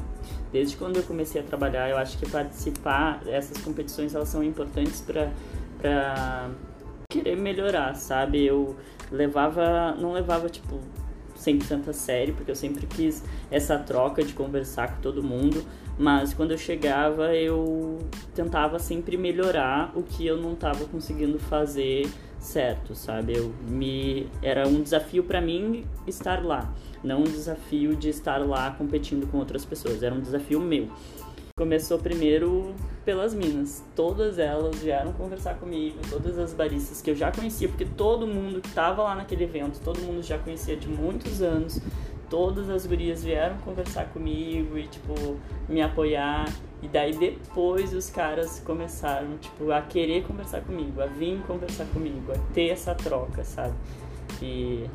Desde quando eu comecei a trabalhar, eu acho que participar essas competições elas são importantes para pra querer melhorar, sabe? Eu levava, não levava tipo 100% a sério, porque eu sempre quis essa troca de conversar com todo mundo, mas quando eu chegava eu tentava sempre melhorar o que eu não estava conseguindo fazer certo, sabe? Eu me era um desafio para mim estar lá, não um desafio de estar lá competindo com outras pessoas, era um desafio meu. começou primeiro pelas minas. Todas elas vieram conversar comigo, todas as baristas que eu já conhecia, porque todo mundo que estava lá naquele evento, todo mundo já conhecia de muitos anos. Todas as gurias vieram conversar comigo e, tipo, me apoiar. E daí depois os caras começaram, tipo, a querer conversar comigo, a vir conversar comigo, a ter essa troca, sabe? E,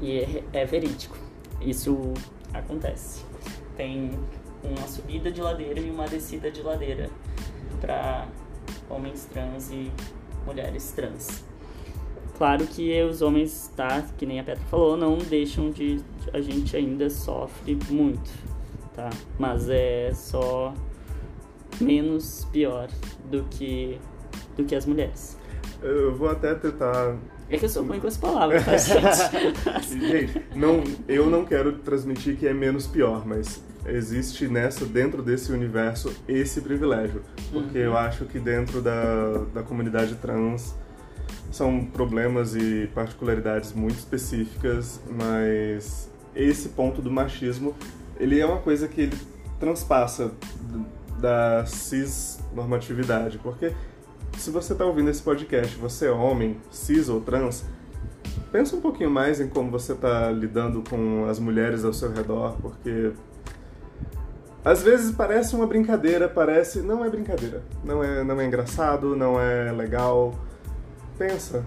e é, é verídico. Isso acontece. Tem uma subida de ladeira e uma descida de ladeira para homens trans e mulheres trans. Claro que os homens, tá, que nem a Petra falou, não deixam de. A gente ainda sofre muito, tá? Mas é só menos pior do que, do que as mulheres. Eu vou até tentar é que eu sou ruim com as palavras, tá, gente? (laughs) gente, não, eu não quero transmitir que é menos pior, mas existe nessa, dentro desse universo, esse privilégio. Porque uhum. eu acho que dentro da, da comunidade trans são problemas e particularidades muito específicas, mas esse ponto do machismo, ele é uma coisa que ele transpassa da cis normatividade, porque se você está ouvindo esse podcast, você é homem, cis ou trans, pensa um pouquinho mais em como você está lidando com as mulheres ao seu redor, porque às vezes parece uma brincadeira, parece não é brincadeira, não é não é engraçado, não é legal. Pensa,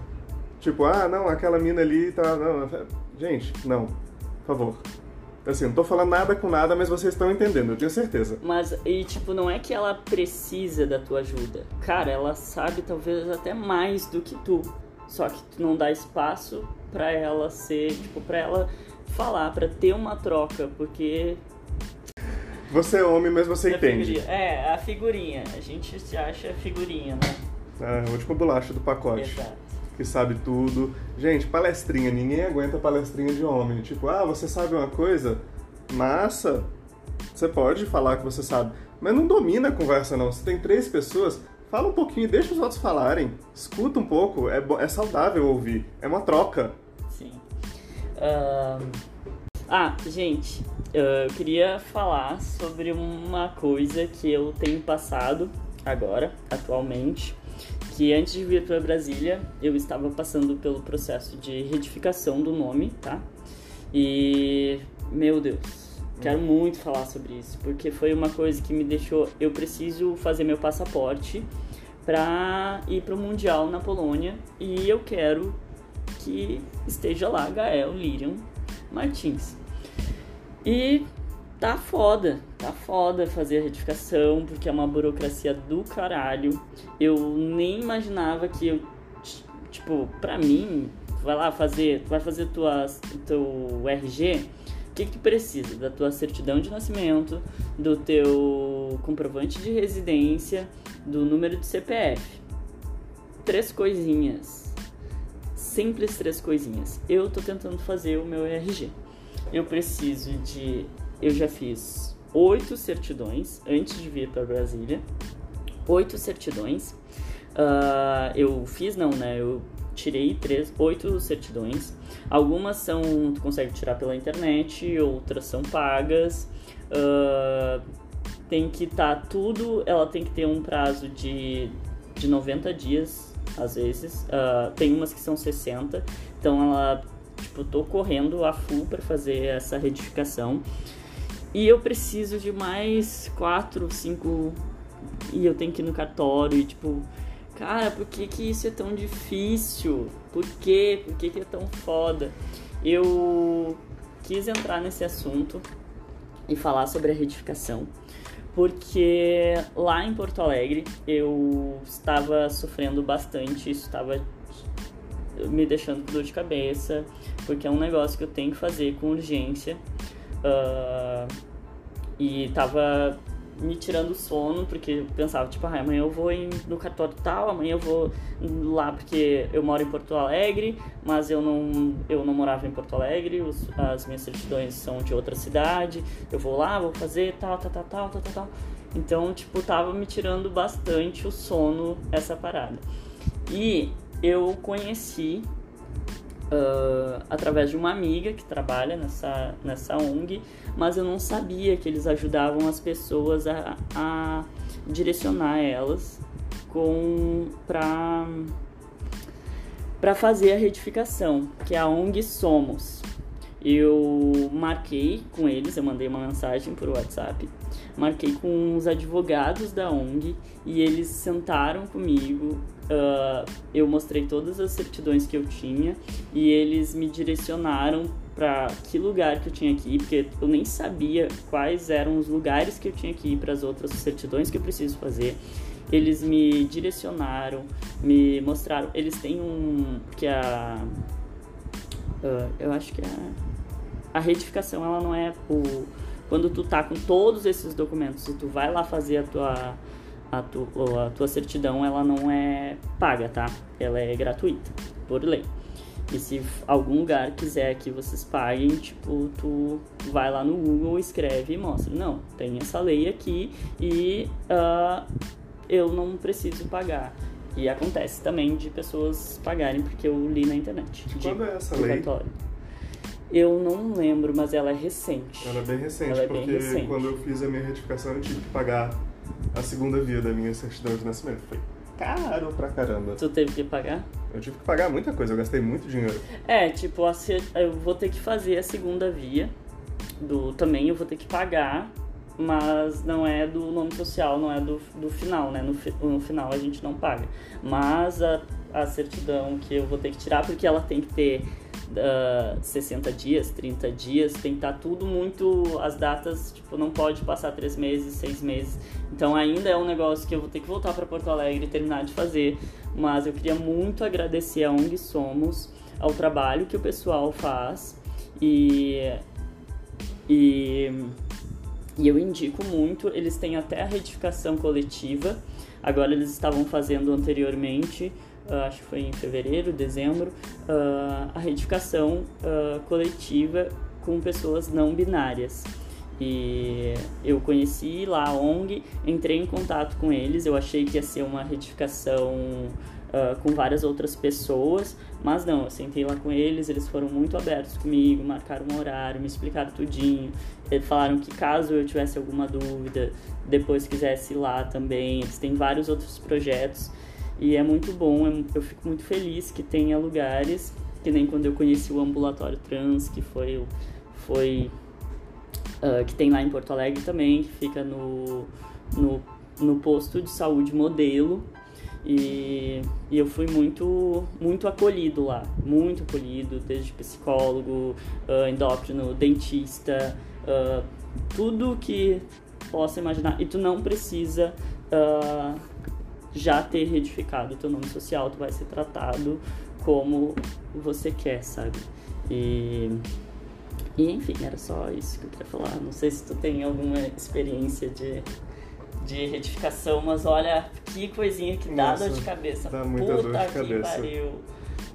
tipo, ah, não, aquela mina ali tá, não, gente, não, por favor, Assim, não tô falando nada com nada, mas vocês estão entendendo, eu tenho certeza. Mas, e tipo, não é que ela precisa da tua ajuda. Cara, ela sabe talvez até mais do que tu. Só que tu não dá espaço para ela ser, tipo, pra ela falar, para ter uma troca, porque. Você é homem, mas você entende. Figurinha. É, a figurinha. A gente se acha figurinha, né? É, a última bolacha do pacote. Exato que sabe tudo. Gente, palestrinha, ninguém aguenta palestrinha de homem. Tipo, ah, você sabe uma coisa? Massa! Você pode falar que você sabe, mas não domina a conversa, não. Se tem três pessoas, fala um pouquinho, deixa os outros falarem. Escuta um pouco, é, é saudável ouvir. É uma troca. Sim. Uh... Ah, gente, eu queria falar sobre uma coisa que eu tenho passado agora, atualmente que antes de vir para Brasília eu estava passando pelo processo de retificação do nome, tá? E meu Deus, quero hum. muito falar sobre isso, porque foi uma coisa que me deixou. Eu preciso fazer meu passaporte para ir para o Mundial na Polônia e eu quero que esteja lá Gael Lirian Martins. E tá foda, tá foda fazer a retificação, porque é uma burocracia do caralho. Eu nem imaginava que eu, tipo, pra mim, vai lá fazer, vai fazer tua, teu RG, o que, que tu precisa? Da tua certidão de nascimento, do teu comprovante de residência, do número de CPF. Três coisinhas. Simples três coisinhas. Eu tô tentando fazer o meu RG. Eu preciso de eu já fiz oito certidões antes de vir para Brasília. Oito certidões. Uh, eu fiz, não, né? Eu tirei três, oito certidões. Algumas são tu consegue tirar pela internet, outras são pagas. Uh, tem que estar tá tudo, ela tem que ter um prazo de, de 90 dias, às vezes. Uh, tem umas que são 60, então ela, tipo, tô correndo a full para fazer essa retificação. E eu preciso de mais quatro, cinco. E eu tenho que ir no cartório e tipo. Cara, por que, que isso é tão difícil? Por quê? Por que, que é tão foda? Eu quis entrar nesse assunto e falar sobre a retificação, porque lá em Porto Alegre eu estava sofrendo bastante, isso estava me deixando com dor de cabeça, porque é um negócio que eu tenho que fazer com urgência. Uh, e tava me tirando sono, porque eu pensava, tipo, ah, amanhã eu vou no cartório tal, amanhã eu vou lá porque eu moro em Porto Alegre, mas eu não, eu não morava em Porto Alegre, os, as minhas certidões são de outra cidade, eu vou lá, vou fazer tal, tal, tal, tal, tal, tal. Então, tipo, tava me tirando bastante o sono essa parada. E eu conheci uh, através de uma amiga que trabalha nessa, nessa ONG, mas eu não sabia que eles ajudavam as pessoas a, a direcionar elas com para para fazer a retificação, que é a ONG Somos. Eu marquei com eles, eu mandei uma mensagem por WhatsApp, marquei com os advogados da ONG e eles sentaram comigo. Uh, eu mostrei todas as certidões que eu tinha e eles me direcionaram para que lugar que eu tinha que ir, porque eu nem sabia quais eram os lugares que eu tinha que ir para as outras certidões que eu preciso fazer. Eles me direcionaram, me mostraram. Eles têm um. que é a. Uh, eu acho que é a, a retificação, ela não é o. Quando tu tá com todos esses documentos e tu vai lá fazer a tua, a, tu, a tua certidão, ela não é paga, tá? Ela é gratuita, por lei. E se algum lugar quiser que vocês paguem, tipo, tu vai lá no Google, escreve e mostra. Não, tem essa lei aqui e uh, eu não preciso pagar. E acontece também de pessoas pagarem porque eu li na internet. De quando é essa lei? Eu não lembro, mas ela é recente. Ela é bem recente, ela é porque bem recente. quando eu fiz a minha retificação eu tive que pagar a segunda via da minha certidão de nascimento. Foi caro pra caramba. Tu teve que pagar? Eu tive que pagar muita coisa, eu gastei muito dinheiro. É, tipo, eu vou ter que fazer a segunda via do também, eu vou ter que pagar, mas não é do nome social, não é do, do final, né? No, no final a gente não paga. Mas a, a certidão que eu vou ter que tirar, porque ela tem que ter uh, 60 dias, 30 dias, tem que estar tá tudo muito. As datas, tipo, não pode passar três meses, seis meses. Então ainda é um negócio que eu vou ter que voltar para Porto Alegre e terminar de fazer. Mas eu queria muito agradecer a ONG Somos, ao trabalho que o pessoal faz e. E, e eu indico muito, eles têm até a retificação coletiva, agora eles estavam fazendo anteriormente uh, acho que foi em fevereiro, dezembro, uh, a retificação uh, coletiva com pessoas não binárias. E eu conheci lá a ONG, entrei em contato com eles, eu achei que ia ser uma retificação com várias outras pessoas, mas não, eu sentei lá com eles, eles foram muito abertos comigo, marcaram um horário, me explicaram tudinho, eles falaram que caso eu tivesse alguma dúvida, depois quisesse ir lá também, eles têm vários outros projetos e é muito bom, é eu fico muito feliz que tenha lugares, que nem quando eu conheci o ambulatório trans, que foi, foi uh, que tem lá em Porto Alegre também, que fica no, no, no posto de saúde modelo. E, e eu fui muito, muito acolhido lá, muito acolhido, desde psicólogo, uh, endócrino, dentista, uh, tudo que possa imaginar. E tu não precisa uh, já ter retificado o teu nome social, tu vai ser tratado como você quer, sabe? E, e enfim, era só isso que eu queria falar. Não sei se tu tem alguma experiência de, de retificação, mas olha que coisinha que dá Nossa, dor de cabeça. Dá muita Puta dor de cabeça. Pariu.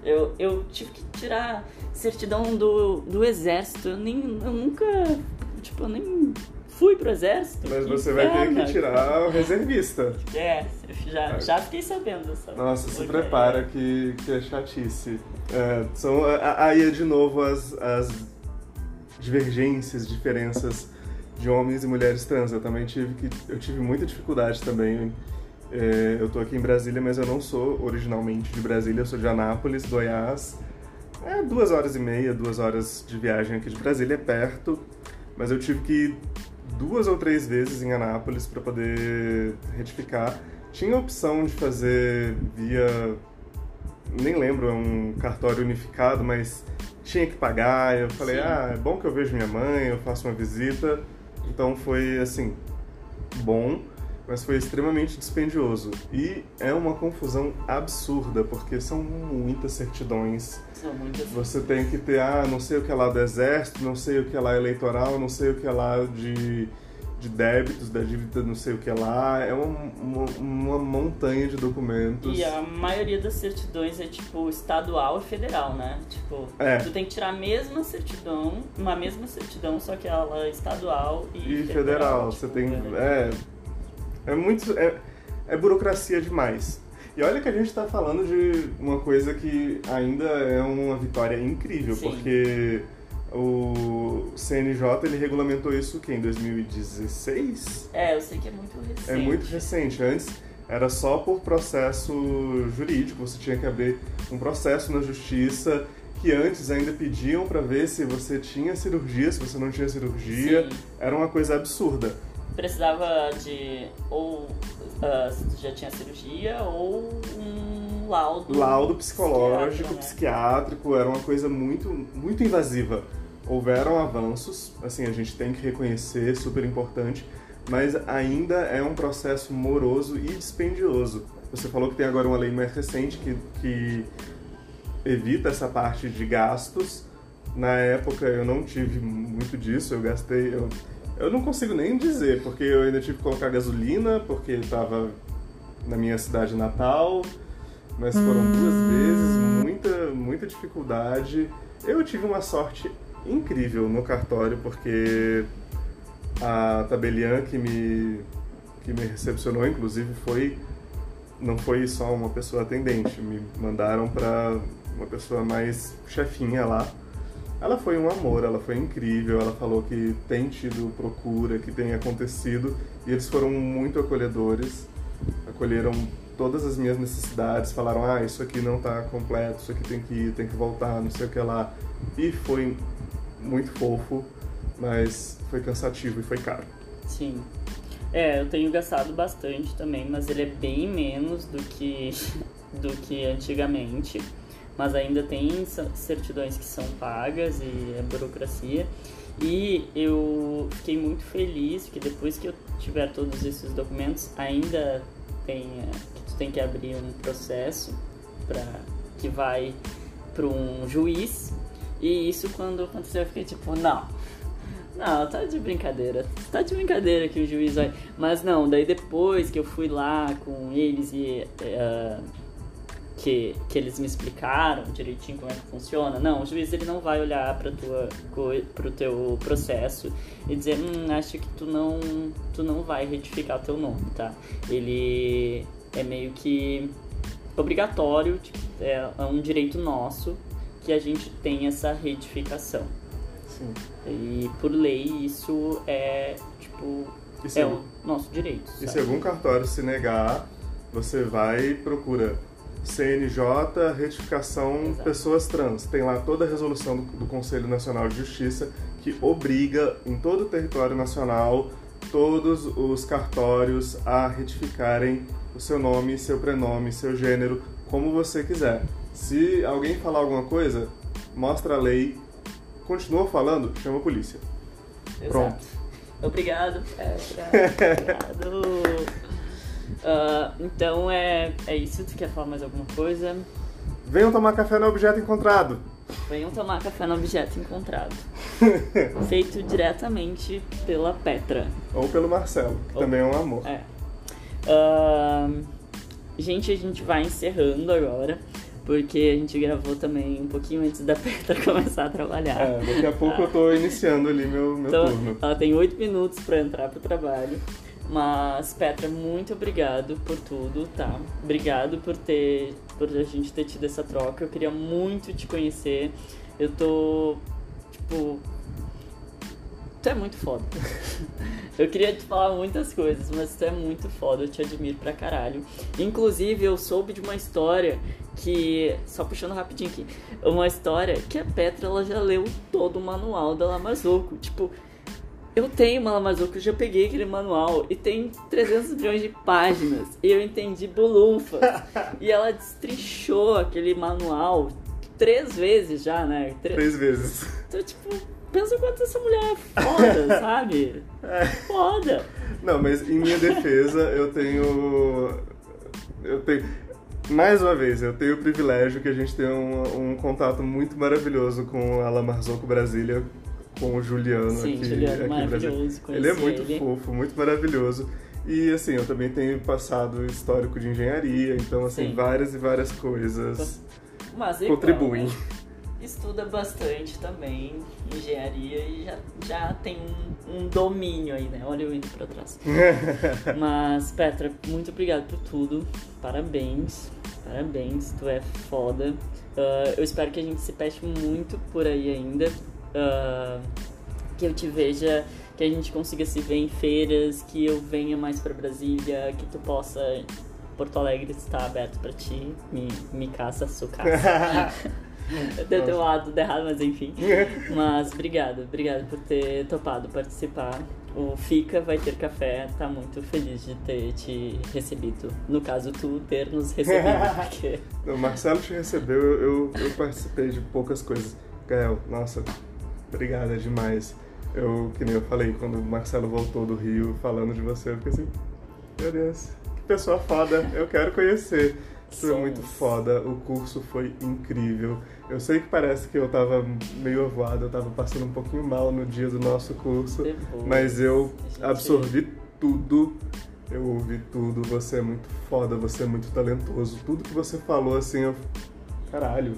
Eu, eu tive que tirar certidão do, do exército. Eu, nem, eu nunca. Tipo, eu nem fui pro exército. Mas você vai ter que tirar o reservista. (laughs) É, já, já fiquei sabendo dessa Nossa, se prepara que, que é chatice. É, são, aí é de novo as, as divergências, diferenças de homens e mulheres trans. Eu também tive que eu tive muita dificuldade também. É, eu tô aqui em Brasília, mas eu não sou originalmente de Brasília, eu sou de Anápolis, Goiás. É duas horas e meia, duas horas de viagem aqui de Brasília, é perto. Mas eu tive que duas ou três vezes em Anápolis para poder retificar. Tinha a opção de fazer via. Nem lembro, é um cartório unificado, mas tinha que pagar. Eu falei, Sim. ah, é bom que eu vejo minha mãe, eu faço uma visita. Então foi assim, bom mas foi extremamente dispendioso. E é uma confusão absurda, porque são muitas certidões. São muitas. Você tem que ter, ah, não sei o que é lá do exército, não sei o que é lá eleitoral, não sei o que é lá de, de débitos, da dívida não sei o que é lá. É uma, uma, uma montanha de documentos. E a maioria das certidões é tipo estadual e federal, né? Tipo, é. tu tem que tirar a mesma certidão, uma mesma certidão, só que ela é estadual e, e federal. federal. Tipo, você tem. É, é muito. É, é burocracia demais. E olha que a gente está falando de uma coisa que ainda é uma vitória incrível, Sim. porque o CNJ ele regulamentou isso que em 2016? É, eu sei que é muito recente. É muito recente. Antes era só por processo jurídico, você tinha que abrir um processo na justiça que antes ainda pediam para ver se você tinha cirurgia, se você não tinha cirurgia. Sim. Era uma coisa absurda. Precisava de ou se tu já tinha cirurgia ou um laudo. Laudo psicológico, psiquiatra, né? psiquiátrico, era uma coisa muito, muito invasiva. Houveram avanços, assim, a gente tem que reconhecer, super importante, mas ainda é um processo moroso e dispendioso. Você falou que tem agora uma lei mais recente que, que evita essa parte de gastos. Na época eu não tive muito disso, eu gastei. Eu, eu não consigo nem dizer, porque eu ainda tive que colocar gasolina, porque estava na minha cidade natal, mas foram duas vezes, muita, muita dificuldade. Eu tive uma sorte incrível no cartório, porque a tabeliã que me, que me recepcionou, inclusive, foi não foi só uma pessoa atendente, me mandaram para uma pessoa mais chefinha lá. Ela foi um amor, ela foi incrível, ela falou que tem tido procura, que tem acontecido, e eles foram muito acolhedores, acolheram todas as minhas necessidades, falaram, ah, isso aqui não está completo, isso aqui tem que ir, tem que voltar, não sei o que lá. E foi muito fofo, mas foi cansativo e foi caro. Sim. É, eu tenho gastado bastante também, mas ele é bem menos do que, (laughs) do que antigamente. Mas ainda tem cer- certidões que são pagas e é burocracia. E eu fiquei muito feliz que depois que eu tiver todos esses documentos, ainda é, que tu tem que abrir um processo para que vai para um juiz. E isso quando aconteceu eu fiquei tipo, não, não, tá de brincadeira. Tá de brincadeira que o juiz vai. Mas não, daí depois que eu fui lá com eles e. eh, que, que eles me explicaram direitinho como é que funciona. Não, o juiz ele não vai olhar para tua pro teu processo e dizer, hum, acho que tu não tu não vai retificar teu nome, tá? Ele é meio que obrigatório, tipo, é, é um direito nosso que a gente tem essa retificação. Sim. E por lei isso é tipo E se, é o nosso direito. e se sabe? algum cartório se negar, você vai e procura CNJ, retificação Exato. pessoas trans. Tem lá toda a resolução do, do Conselho Nacional de Justiça que obriga em todo o território nacional todos os cartórios a retificarem o seu nome, seu prenome, seu gênero, como você quiser. Se alguém falar alguma coisa, mostra a lei, continua falando, chama a polícia. Exato. Pronto. Obrigado, Petra. Obrigado. (laughs) Ah, então é, é isso. Tu quer falar mais alguma coisa? Venham tomar café no objeto encontrado. Venham tomar café no objeto encontrado. (laughs) Feito diretamente pela Petra. Ou pelo Marcelo, que Ou- também é um amor. É. Ahn, gente, a gente vai encerrando agora. Porque a gente gravou também um pouquinho antes da (laughs) Petra começar a trabalhar. É, daqui a pouco eu tô iniciando ali meu, meu Então, turno. ela tem oito minutos pra entrar pro trabalho. Mas, Petra, muito obrigado por tudo, tá? Obrigado por ter. por a gente ter tido essa troca. Eu queria muito te conhecer. Eu tô. Tipo. Tu é muito foda. (laughs) eu queria te falar muitas coisas, mas tu é muito foda, eu te admiro pra caralho. Inclusive, eu soube de uma história que. Só puxando rapidinho aqui. Uma história que a Petra ela já leu todo o manual da Lamazoco. Tipo, eu tenho uma Lamazoco, eu já peguei aquele manual e tem 300 milhões de páginas. E eu entendi bolunfa. (laughs) e ela destrinchou aquele manual três vezes já, né? Tre- Três vezes. Então, tipo, pensa quanto essa mulher é foda, (laughs) sabe? Foda. Não, mas em minha defesa, eu tenho. Eu tenho. Mais uma vez, eu tenho o privilégio que a gente tem um, um contato muito maravilhoso com a La Marzocco Brasília, com o Juliano Sim, aqui, Juliano, aqui maravilhoso, Ele é muito ele. fofo, muito maravilhoso. E assim, eu também tenho passado histórico de engenharia, então assim, Sim. várias e várias coisas Mas contribuem. né? estuda bastante também engenharia e já, já tem um, um domínio aí, né? Olha eu indo pra trás. (laughs) Mas, Petra, muito obrigado por tudo. Parabéns. Parabéns, tu é foda. Uh, eu espero que a gente se peste muito por aí ainda. Uh, que eu te veja, que a gente consiga se ver em feiras, que eu venha mais para Brasília, que tu possa. Porto Alegre está aberto para ti. Me, me caça, sou caça. (laughs) Deu teu lado errado, mas enfim. (laughs) Mas obrigado, obrigado por ter topado participar. O Fica vai ter café, tá muito feliz de ter te recebido. No caso, tu ter nos recebido, (laughs) porque... O Marcelo te recebeu, eu, eu participei de poucas coisas. Gael, nossa, obrigada demais. Eu, que nem eu falei, quando o Marcelo voltou do Rio falando de você, eu fiquei assim, meu Deus, que pessoa foda, eu quero conhecer. Foi muito foda, o curso foi incrível. Eu sei que parece que eu tava meio avoado, eu tava passando um pouquinho mal no dia do nosso curso, Depois, mas eu absorvi tudo, eu ouvi tudo. Você é muito foda, você é muito talentoso. Tudo que você falou, assim, eu. Caralho,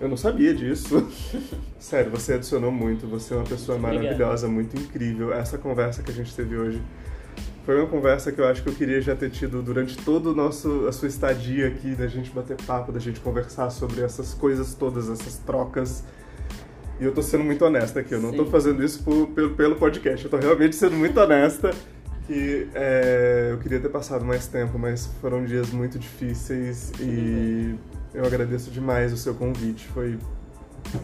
eu não sabia disso. (laughs) Sério, você adicionou muito, você é uma pessoa maravilhosa, muito incrível. Essa conversa que a gente teve hoje foi uma conversa que eu acho que eu queria já ter tido durante todo o nosso a sua estadia aqui, da gente bater papo, da gente conversar sobre essas coisas todas, essas trocas. E eu tô sendo muito honesta aqui, eu não Sim. tô fazendo isso por, pelo, pelo podcast, eu tô realmente sendo muito honesta. Que é, eu queria ter passado mais tempo, mas foram dias muito difíceis e eu agradeço demais o seu convite. Foi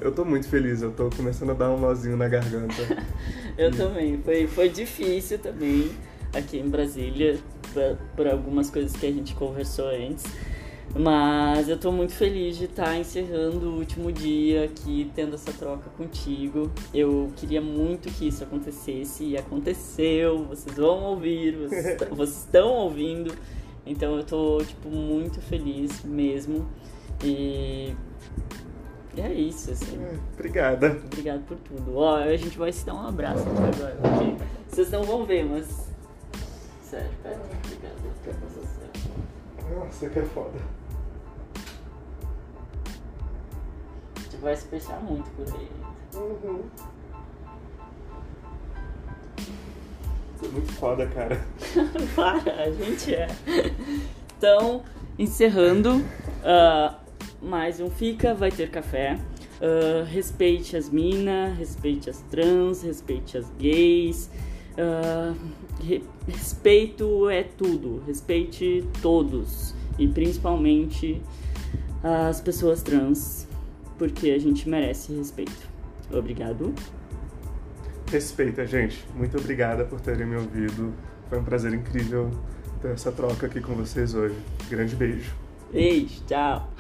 eu tô muito feliz, eu tô começando a dar um nozinho na garganta. (laughs) eu e... também, foi, foi difícil também aqui em Brasília por, algumas coisas que a gente conversou antes. Mas eu tô muito feliz de estar tá encerrando o último dia aqui, tendo essa troca contigo. Eu queria muito que isso acontecesse e aconteceu. Vocês vão ouvir, vocês, (laughs) vocês estão ouvindo. Então eu tô, tipo, muito feliz mesmo. E é isso, assim. É, obrigada. Obrigado por tudo. Ó, a gente vai se dar um abraço agora, porque vocês não vão ver, mas sério. Obrigado Nossa, que é foda. A gente vai se fechar muito por aí. Uhum. Tô muito foda, cara. (laughs) Para, a gente é. Então, encerrando, uh, mais um Fica, vai ter café. Uh, respeite as minas, respeite as trans, respeite as gays. Uh, respeito é tudo, respeite todos e principalmente as pessoas trans, porque a gente merece respeito. Obrigado. Respeita, gente. Muito obrigada por terem me ouvido. Foi um prazer incrível ter essa troca aqui com vocês hoje. Grande beijo. Beijo, tchau.